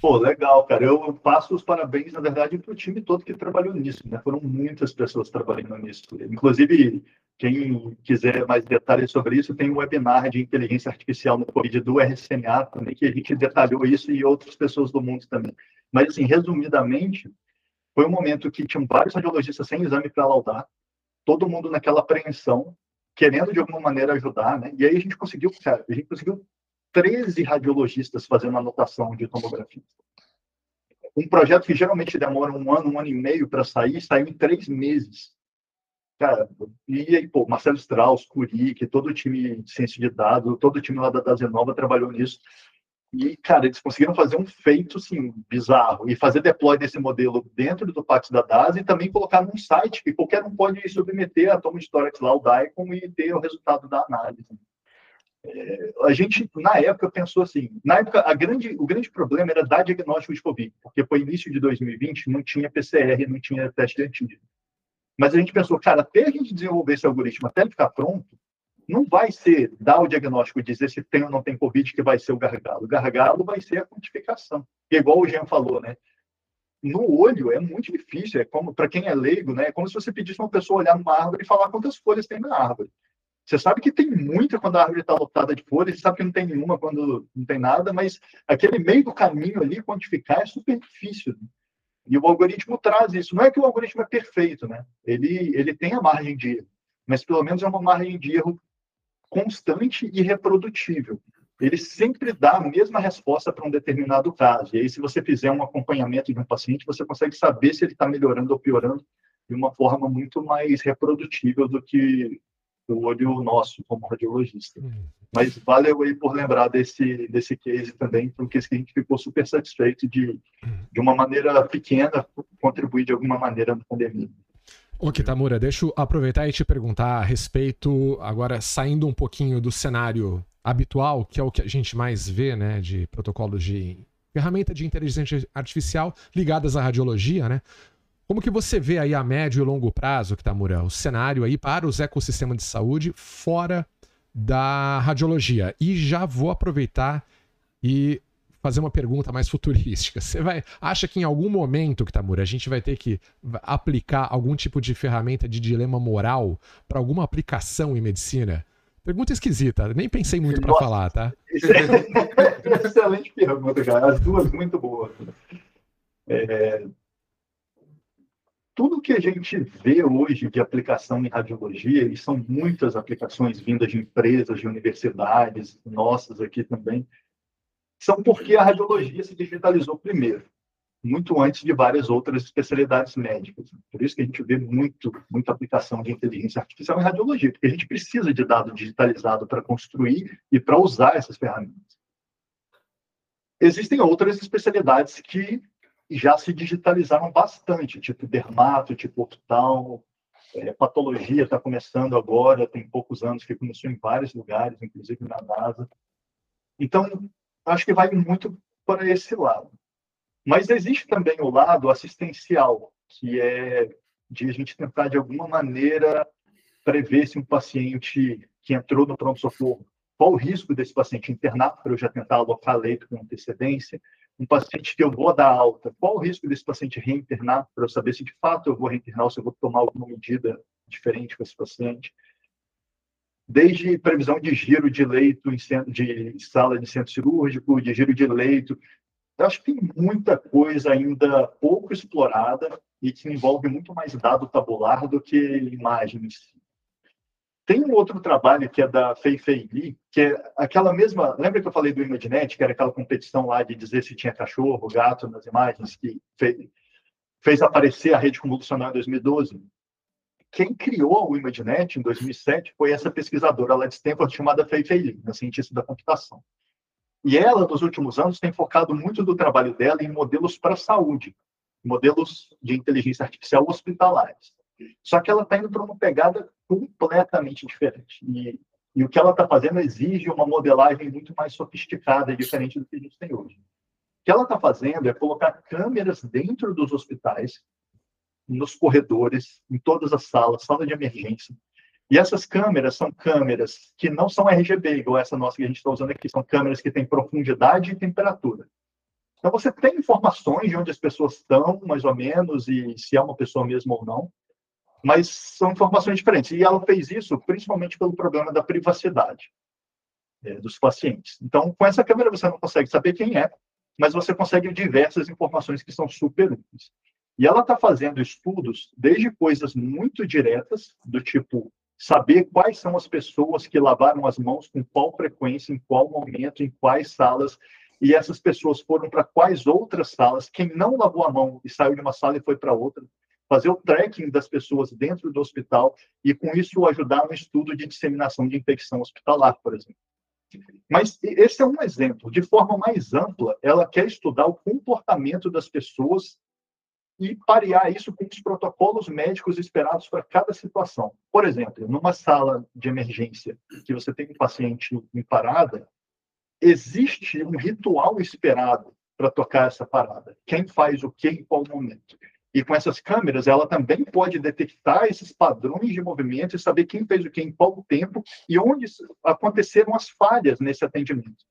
Speaker 2: Pô, legal, cara. Eu passo os parabéns, na verdade, para o time todo que trabalhou nisso, né? Foram muitas pessoas trabalhando nisso. Inclusive, quem quiser mais detalhes sobre isso, tem um webinar de inteligência artificial no Covid do RCNA também, que a gente detalhou isso e outras pessoas do mundo também. Mas, assim, resumidamente, foi um momento que tinham vários radiologistas sem exame para laudar, todo mundo naquela apreensão, querendo de alguma maneira ajudar, né? E aí a gente conseguiu, cara, a gente conseguiu 13 radiologistas fazendo anotação de tomografia. Um projeto que geralmente demora um ano, um ano e meio para sair, saiu em três meses. Cara, e aí, pô, Marcelo Strauss, Curic, todo o time de ciência de dados, todo o time lá da Dazenova trabalhou nisso. E, cara, eles conseguiram fazer um feito, assim, bizarro. E fazer deploy desse modelo dentro do Pax da DAS e também colocar num site que qualquer um pode submeter a toma de tórax lá, o DICOM, e ter o resultado da análise. É, é, a gente, na época, pensou assim, na época, a grande, o grande problema era dar diagnóstico de Covid, porque foi início de 2020, não tinha PCR, não tinha teste de antígeno. Mas a gente pensou, cara, até a gente desenvolver esse algoritmo, até ele ficar pronto, não vai ser dar o diagnóstico, dizer se tem ou não tem Covid, que vai ser o gargalo. O gargalo vai ser a quantificação. E igual o Jean falou, né? No olho é muito difícil, é como, para quem é leigo, né? É como se você pedisse uma pessoa olhar numa árvore e falar quantas folhas tem na árvore. Você sabe que tem muita quando a árvore está lotada de folhas, você sabe que não tem nenhuma quando não tem nada, mas aquele meio do caminho ali, quantificar, é super difícil. E o algoritmo traz isso. Não é que o algoritmo é perfeito, né? Ele, ele tem a margem de erro, mas pelo menos é uma margem de erro constante e reprodutível. Ele sempre dá a mesma resposta para um determinado caso. E aí, se você fizer um acompanhamento de um paciente, você consegue saber se ele está melhorando ou piorando de uma forma muito mais reprodutível do que o olho nosso como radiologista. Uhum. Mas valeu aí por lembrar desse, desse case também, porque a gente ficou super satisfeito de, de uma maneira pequena, contribuir de alguma maneira na pandemia.
Speaker 1: Ô, Kitamura, deixa eu aproveitar e te perguntar a respeito, agora saindo um pouquinho do cenário habitual, que é o que a gente mais vê, né, de protocolos de ferramenta de inteligência artificial ligadas à radiologia, né? Como que você vê aí a médio e longo prazo, Kitamura, o cenário aí para os ecossistemas de saúde fora da radiologia? E já vou aproveitar e fazer uma pergunta mais futurística. Você vai acha que em algum momento, Kitamura, a gente vai ter que aplicar algum tipo de ferramenta de dilema moral para alguma aplicação em medicina? Pergunta esquisita, nem pensei muito para falar, tá?
Speaker 2: É excelente pergunta, cara. As duas muito boas. É, tudo que a gente vê hoje de aplicação em radiologia, e são muitas aplicações vindas de empresas, de universidades, nossas aqui também, são porque a radiologia se digitalizou primeiro, muito antes de várias outras especialidades médicas. Por isso que a gente vê muito, muita aplicação de inteligência artificial em radiologia, porque a gente precisa de dado digitalizado para construir e para usar essas ferramentas. Existem outras especialidades que já se digitalizaram bastante, tipo dermato, tipo hospital, é, patologia está começando agora, tem poucos anos que começou em vários lugares, inclusive na NASA. Então, acho que vai muito para esse lado. Mas existe também o lado assistencial, que é de a gente tentar, de alguma maneira, prever se um paciente que entrou no pronto-socorro, qual o risco desse paciente internar, para eu já tentar alocar leito com antecedência, um paciente que eu vou dar alta, qual o risco desse paciente reinternar, para eu saber se de fato eu vou reinternar ou se eu vou tomar alguma medida diferente com esse paciente. Desde previsão de giro de leito em centro, de sala de centro cirúrgico, de giro de leito. Eu acho que tem muita coisa ainda pouco explorada e que envolve muito mais dado tabular do que imagens. Tem um outro trabalho que é da Fei Fei Li, que é aquela mesma. Lembra que eu falei do ImageNet, que era aquela competição lá de dizer se tinha cachorro, gato nas imagens, que fez, fez aparecer a rede convolucional em 2012? Quem criou o ImageNet em 2007 foi essa pesquisadora lá de Stanford chamada Fei Fei Li, a cientista da computação. E ela, nos últimos anos, tem focado muito do trabalho dela em modelos para saúde, modelos de inteligência artificial hospitalares. Só que ela está indo para uma pegada completamente diferente. E, e o que ela está fazendo exige uma modelagem muito mais sofisticada e diferente do que a gente tem hoje. O que ela está fazendo é colocar câmeras dentro dos hospitais, nos corredores, em todas as salas, sala de emergência. E essas câmeras são câmeras que não são RGB, igual essa nossa que a gente está usando aqui, são câmeras que têm profundidade e temperatura. Então, você tem informações de onde as pessoas estão, mais ou menos, e se é uma pessoa mesmo ou não mas são informações diferentes. E ela fez isso principalmente pelo problema da privacidade é, dos pacientes. Então, com essa câmera você não consegue saber quem é, mas você consegue diversas informações que são super úteis. E ela está fazendo estudos desde coisas muito diretas, do tipo saber quais são as pessoas que lavaram as mãos com qual frequência, em qual momento, em quais salas, e essas pessoas foram para quais outras salas. Quem não lavou a mão e saiu de uma sala e foi para outra, fazer o tracking das pessoas dentro do hospital e, com isso, ajudar no estudo de disseminação de infecção hospitalar, por exemplo. Mas esse é um exemplo. De forma mais ampla, ela quer estudar o comportamento das pessoas e parear isso com os protocolos médicos esperados para cada situação. Por exemplo, numa sala de emergência que você tem um paciente em parada, existe um ritual esperado para tocar essa parada. Quem faz o que em qual momento. E com essas câmeras, ela também pode detectar esses padrões de movimento e saber quem fez o que em qual tempo e onde aconteceram as falhas nesse atendimento.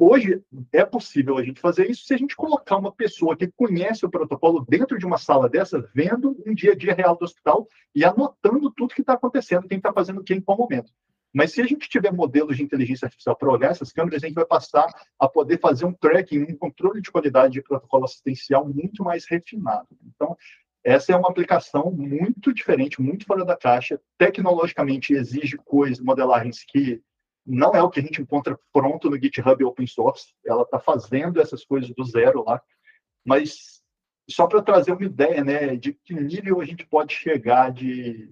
Speaker 2: Hoje é possível a gente fazer isso se a gente colocar uma pessoa que conhece o protocolo dentro de uma sala dessa, vendo um dia a dia real do hospital e anotando tudo que está acontecendo, quem está fazendo o que em qual momento. Mas se a gente tiver modelos de inteligência artificial para olhar essas câmeras, a gente vai passar a poder fazer um tracking, um controle de qualidade de protocolo assistencial muito mais refinado. Então, essa é uma aplicação muito diferente, muito fora da caixa. Tecnologicamente exige coisas, modelagens que não é o que a gente encontra pronto no GitHub open source. Ela está fazendo essas coisas do zero lá. Mas só para trazer uma ideia, né, de que nível a gente pode chegar de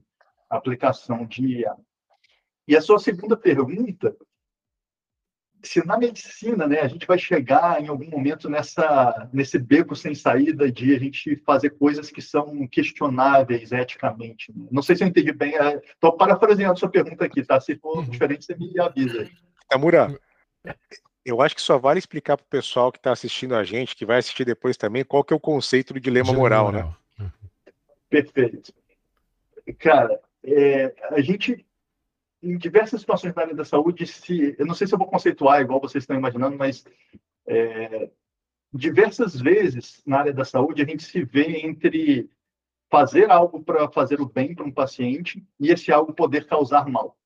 Speaker 2: aplicação de IA. E a sua segunda pergunta, se na medicina, né, a gente vai chegar em algum momento nessa nesse beco sem saída de a gente fazer coisas que são questionáveis eticamente. Né? Não sei se eu entendi bem, estou é, parafraseando a sua pergunta aqui, tá? Se for uhum. diferente, você me avisa.
Speaker 3: Tamura, eu acho que só vale explicar para o pessoal que está assistindo a gente, que vai assistir depois também, qual que é o conceito do dilema moral, né?
Speaker 2: Perfeito. Cara, é, a gente em diversas situações na área da saúde, se, eu não sei se eu vou conceituar igual vocês estão imaginando, mas é, diversas vezes na área da saúde a gente se vê entre fazer algo para fazer o bem para um paciente e esse algo poder causar mal.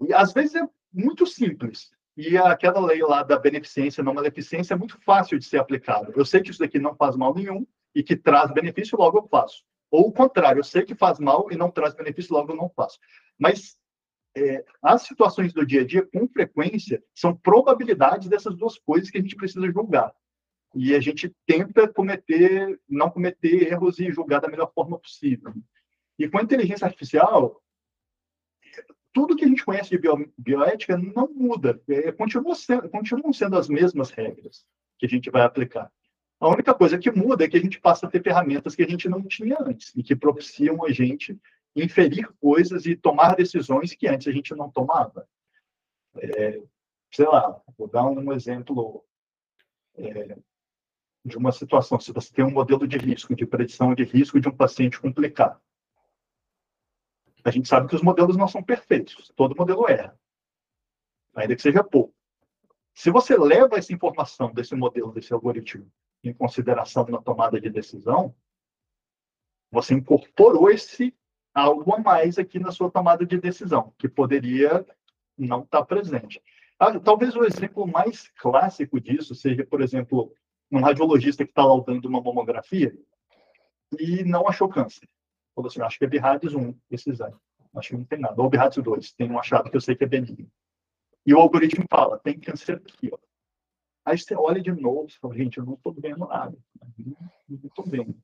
Speaker 2: E às vezes é muito simples. E aquela lei lá da beneficência, não maleficência, é muito fácil de ser aplicada. Eu sei que isso daqui não faz mal nenhum e que traz benefício, logo eu faço. Ou o contrário, eu sei que faz mal e não traz benefício, logo eu não faço. Mas é, as situações do dia a dia, com frequência, são probabilidades dessas duas coisas que a gente precisa julgar. E a gente tenta cometer, não cometer erros e julgar da melhor forma possível. E com a inteligência artificial, tudo que a gente conhece de bio, bioética não muda, é, continua sendo, continuam sendo as mesmas regras que a gente vai aplicar. A única coisa que muda é que a gente passa a ter ferramentas que a gente não tinha antes e que propiciam a gente inferir coisas e tomar decisões que antes a gente não tomava. É, sei lá, vou dar um exemplo é, de uma situação. Se você tem um modelo de risco, de predição de risco de um paciente complicado, a gente sabe que os modelos não são perfeitos. Todo modelo erra, ainda que seja pouco. Se você leva essa informação desse modelo, desse algoritmo, em consideração na tomada de decisão, você incorporou esse algo a mais aqui na sua tomada de decisão, que poderia não estar presente. Ah, talvez o exemplo mais clássico disso seja, por exemplo, um radiologista que está laudando uma mamografia e não achou câncer. Falou assim, acho que é BIRADS 1, esse exame. Acho que não tem nada. Ou BIRADS 2, tem um achado que eu sei que é benigno. E o algoritmo fala, tem câncer aqui, ó. Aí você olha de novo e fala, gente, eu não estou vendo nada. Não estou vendo.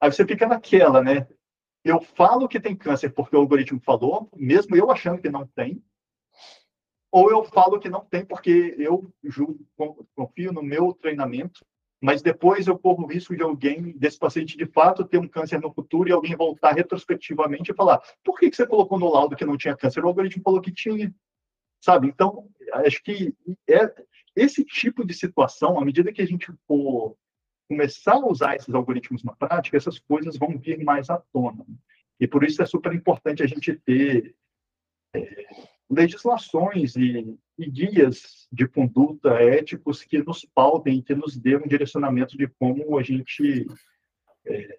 Speaker 2: Aí você fica naquela, né? Eu falo que tem câncer porque o algoritmo falou, mesmo eu achando que não tem, ou eu falo que não tem porque eu julgo, confio no meu treinamento, mas depois eu corro o risco de alguém, desse paciente de fato, ter um câncer no futuro e alguém voltar retrospectivamente e falar: por que, que você colocou no laudo que não tinha câncer? O algoritmo falou que tinha. Sabe? Então, acho que é esse tipo de situação, à medida que a gente for começar a usar esses algoritmos na prática, essas coisas vão vir mais à tona. E por isso é super importante a gente ter é, legislações e, e, guias de conduta éticos que nos pautem, que nos dêem um direcionamento de como a gente é,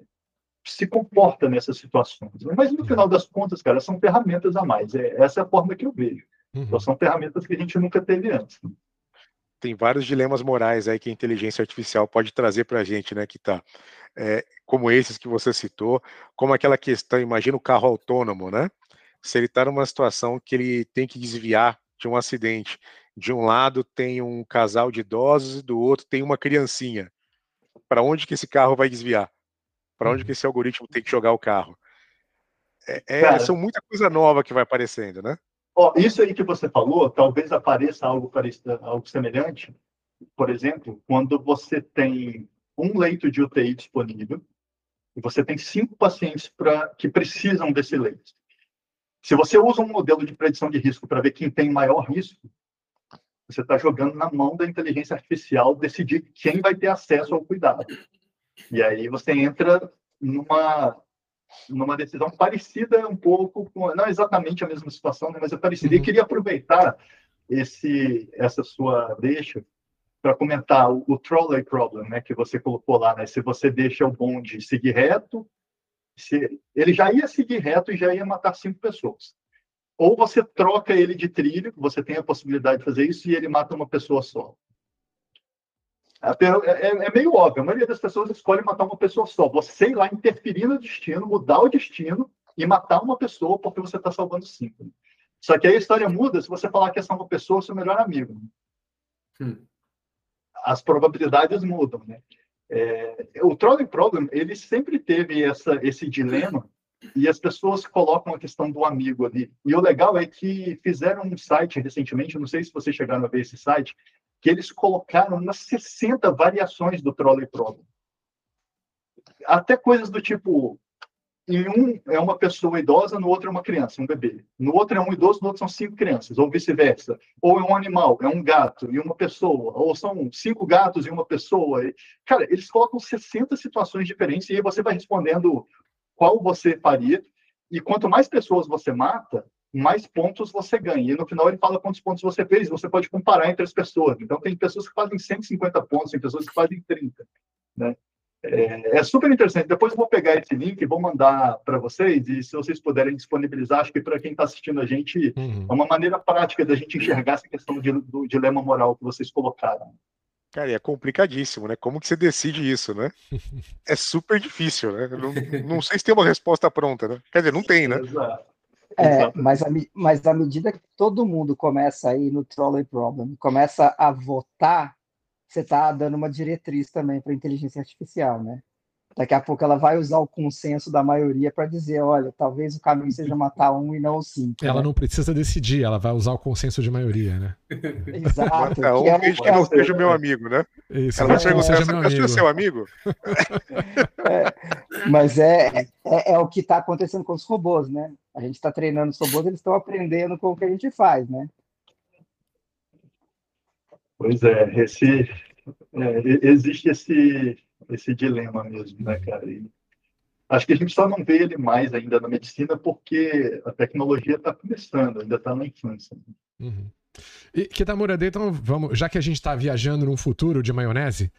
Speaker 2: se comporta nessas situações. Mas no final das contas, cara, são ferramentas a mais. É, essa é a forma que eu vejo. Uhum. Então, são ferramentas que a gente nunca teve antes
Speaker 3: tem vários dilemas morais aí que a inteligência artificial pode trazer para a gente, né, que tá, é, como esses que você citou, como aquela questão, imagina o carro autônomo, né, se ele está numa situação que ele tem que desviar de um acidente, de um lado tem um casal de idosos e do outro tem uma criancinha, para onde que esse carro vai desviar? Para onde que uhum. esse algoritmo tem que jogar o carro? É, é, são muita coisa nova que vai aparecendo, né?
Speaker 2: Ó, isso aí que você falou, talvez apareça algo parecido, algo semelhante. Por exemplo, quando você tem um leito de UTI disponível e você tem cinco pacientes pra, que precisam desse leite. Se você usa um modelo de predição de risco para ver quem tem maior risco, você está jogando na mão da inteligência artificial decidir quem vai ter acesso ao cuidado. E aí você entra numa numa decisão parecida um pouco com não exatamente a mesma situação, né, mas é parecida. Uhum. E queria aproveitar esse essa sua deixa para comentar o, o, trolley problem, né, que você colocou lá, né? Se você deixa o bonde seguir reto, se, ele já ia seguir reto e já ia matar cinco pessoas. Ou você troca ele de trilho, você tem a possibilidade de fazer isso e ele mata uma pessoa só. É, é, é, meio óbvio, a maioria das pessoas escolhe matar uma pessoa só. Você ir lá interferir no destino, mudar o destino e matar uma pessoa porque você está salvando cinco. Só que aí a história muda se você falar que essa é uma pessoa seu melhor amigo. Hum. As probabilidades mudam, né? É, o Trolley Problem, ele sempre teve essa, esse dilema e as pessoas colocam a questão do amigo ali. E o legal é que fizeram um site recentemente, não sei se vocês chegaram a ver esse site, que eles colocaram umas 60 variações do Trolley Problem. Até coisas do tipo, em um é uma pessoa idosa, no outro é uma criança, um bebê. No outro é um idoso, no outro são cinco crianças, ou vice-versa. Ou é um animal, é um gato e uma pessoa, ou são cinco gatos e uma pessoa. Cara, eles colocam 60 situações diferentes e aí você vai respondendo qual você faria. E quanto mais pessoas você mata, mais pontos você ganha. E no final ele fala quantos pontos você fez, você pode comparar entre as pessoas. Então tem pessoas que fazem 150 pontos, tem pessoas que fazem 30. Né? É, é, super interessante. Depois eu vou pegar esse link e vou mandar para vocês, e se vocês puderem disponibilizar, acho que para quem está assistindo a gente, uhum. é uma maneira prática da gente enxergar essa questão de, do dilema moral que vocês colocaram.
Speaker 3: Cara, é complicadíssimo, né? Como que você decide isso, né? É super difícil, né? Não, não sei se tem uma resposta pronta, né? Quer dizer, não tem, né?
Speaker 4: Exato. É, mas, a, mas à medida que todo mundo começa aí no Trolley Problem, começa a votar, você está dando uma diretriz também para a inteligência artificial, né? Daqui a pouco ela vai usar o consenso da maioria para dizer, olha, talvez o caminho seja matar um e não cinco.
Speaker 1: Ela né? não precisa decidir, ela vai usar o consenso de maioria, né?
Speaker 3: Exato. É, um que, é, que não seja meu amigo, né? Isso, ela vai perguntar, seja meu amigo. seu amigo?
Speaker 4: É, mas é, é, é, o que está acontecendo com os robôs, né? A gente está treinando os robôs, eles estão aprendendo com o que a gente faz, né?
Speaker 2: Pois é, esse, é, existe esse esse dilema mesmo, né, cara? E acho que a gente só não vê ele mais ainda na medicina porque a tecnologia está começando, ainda está na infância.
Speaker 1: Uhum. E Kitamura, então vamos, já que a gente está viajando num futuro de maionese,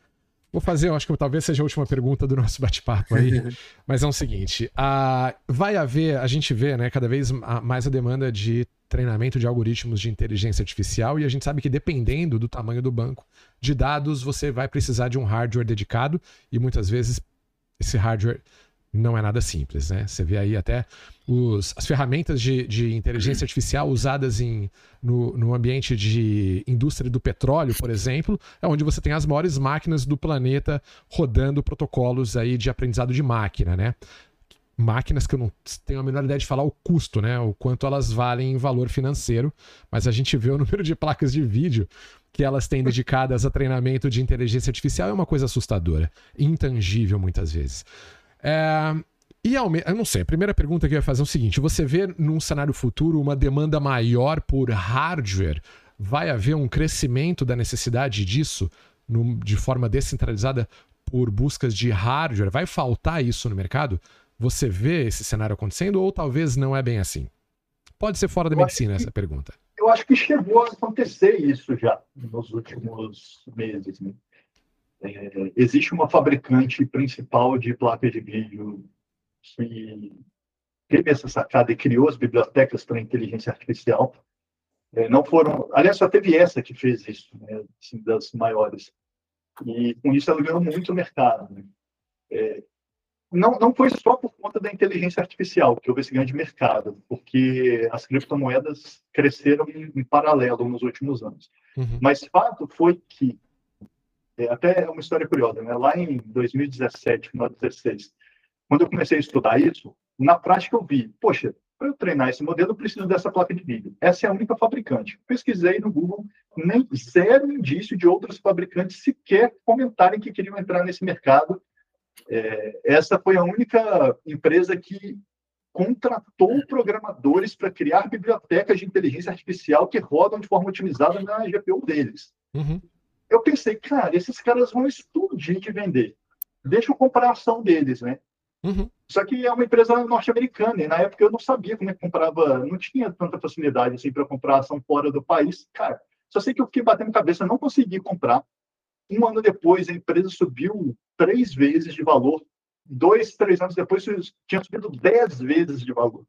Speaker 1: vou fazer, eu acho que talvez seja a última pergunta do nosso bate-papo aí, mas é o seguinte, a, vai haver, a gente vê, né, cada vez mais a demanda de treinamento de algoritmos de inteligência artificial e a gente sabe que dependendo do tamanho do banco de dados, você vai precisar de um hardware dedicado e muitas vezes esse hardware não é nada simples, né? Você vê aí até os, as ferramentas de, de inteligência artificial usadas em, no, no ambiente de indústria do petróleo, por exemplo, é onde você tem as maiores máquinas do planeta rodando protocolos aí de aprendizado de máquina, né? Máquinas que eu não tenho a menor ideia de falar o custo, né? O quanto elas valem em valor financeiro, mas a gente vê o número de placas de vídeo que elas têm dedicadas a treinamento de inteligência artificial é uma coisa assustadora, intangível muitas vezes. É... E ao me... eu não sei, a primeira pergunta que eu ia fazer é o seguinte: você vê num cenário futuro uma demanda maior por hardware? Vai haver um crescimento da necessidade disso no... de forma descentralizada por buscas de hardware? Vai faltar isso no mercado? Você vê esse cenário acontecendo ou talvez não é bem assim? Pode ser fora da eu medicina que, essa pergunta.
Speaker 2: Eu acho que chegou a acontecer isso já nos últimos meses. Né? É, existe uma fabricante principal de placa de vídeo que teve essa sacada e criou as bibliotecas para inteligência artificial. É, não foram, aliás, só teve essa que fez isso, né, assim, das maiores. E com isso ela ganhou muito mercado. Né? É, não, não foi só por conta da inteligência artificial que houve esse grande mercado, porque as criptomoedas cresceram em, em paralelo nos últimos anos. Uhum. Mas fato foi que, é, até é uma história curiosa, né? lá em 2017, final de 2016, quando eu comecei a estudar isso, na prática eu vi, poxa, para eu treinar esse modelo, eu preciso dessa placa de vídeo. Essa é a única fabricante. Pesquisei no Google, nem zero indício de outros fabricantes sequer comentarem que queriam entrar nesse mercado É, essa foi a única empresa que contratou programadores para criar bibliotecas de inteligência artificial que rodam de forma otimizada na GPU deles. Uhum. Eu pensei, cara, esses caras vão explodir de vender. Deixa eu comprar a ação deles, né? Uhum. Só que é uma empresa norte-americana, e na época eu não sabia como é que comprava, não tinha tanta facilidade assim para comprar ação fora do país. Cara, só sei que eu fiquei batendo cabeça, não consegui comprar. Um ano depois, a empresa subiu três vezes de valor. Dois, três anos depois, tinha subido dez vezes de valor.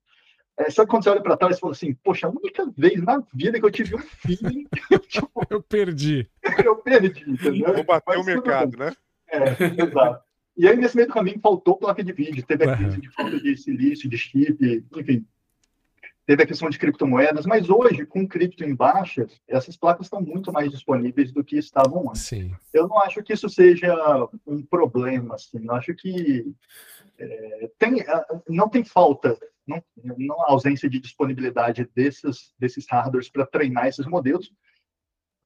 Speaker 2: É, só que quando você olha para trás e fala assim, poxa, a única vez na vida que eu tive um feeling.
Speaker 1: tipo, eu perdi.
Speaker 2: eu perdi, entendeu?
Speaker 3: Vou bater Mas, o mercado, né?
Speaker 2: É, exato. E aí, nesse meio do caminho, faltou placa de vídeo, teve a crise de falta de silício, de chip, enfim, teve a questão de criptomoedas, mas hoje, com cripto em baixa, essas placas estão muito mais disponíveis do que estavam antes. Sim. Eu não acho que isso seja um problema, assim, eu acho que é, tem, não tem falta, não, não há ausência de disponibilidade desses, desses hardwares para treinar esses modelos.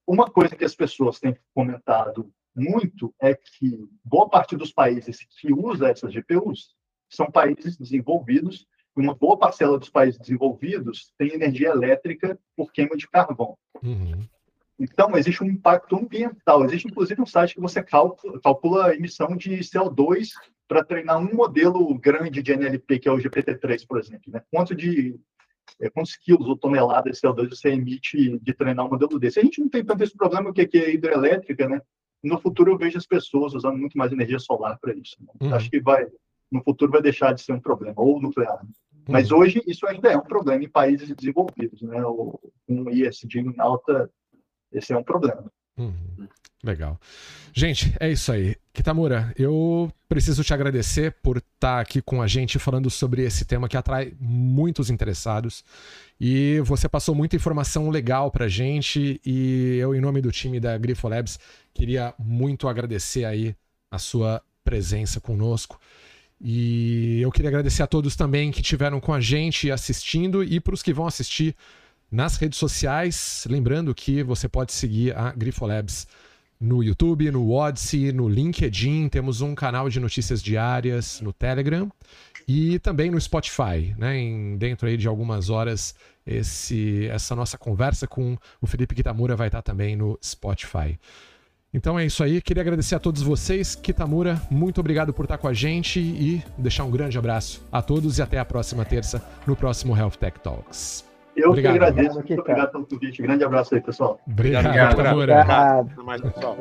Speaker 2: Uma coisa que as pessoas têm comentado muito é que boa parte dos países que usa essas GPUs são países desenvolvidos uma boa parcela dos países desenvolvidos tem energia elétrica por queima de carvão. Uhum. Então, existe um impacto ambiental. Existe, inclusive, um site que você calcula, calcula a emissão de CO2 para treinar um modelo grande de NLP, que é o GPT-3, por exemplo. Né? Quanto de é, quantos quilos ou toneladas de CO2 você emite de treinar um modelo desse? A gente não tem tanto esse problema que é hidrelétrica, né? No futuro eu vejo as pessoas usando muito mais energia solar para isso. Né? Uhum. Acho que vai, no futuro vai deixar de ser um problema, ou nuclear. Né? Mas hoje isso ainda é um problema em países desenvolvidos, né? O, um ISD em alta, esse é um problema.
Speaker 1: Uhum. Legal. Gente, é isso aí. Kitamura, eu preciso te agradecer por estar aqui com a gente falando sobre esse tema que atrai muitos interessados. E você passou muita informação legal pra gente. E eu, em nome do time da Grifo Labs, queria muito agradecer aí a sua presença conosco. E eu queria agradecer a todos também que estiveram com a gente assistindo e para os que vão assistir nas redes sociais. Lembrando que você pode seguir a Grifolabs no YouTube, no Odyssey, no LinkedIn. Temos um canal de notícias diárias no Telegram e também no Spotify. Né? Em, dentro aí de algumas horas, esse, essa nossa conversa com o Felipe Kitamura vai estar também no Spotify. Então é isso aí. Queria agradecer a todos vocês. Kitamura, muito obrigado por estar com a gente e deixar um grande abraço a todos e até a próxima terça no próximo Health Tech Talks.
Speaker 2: Eu obrigado. que agradeço. Muito obrigado pelo convite. Grande abraço aí, pessoal.
Speaker 1: Obrigado, obrigado Kitamura. Obrigado. Até mais, pessoal.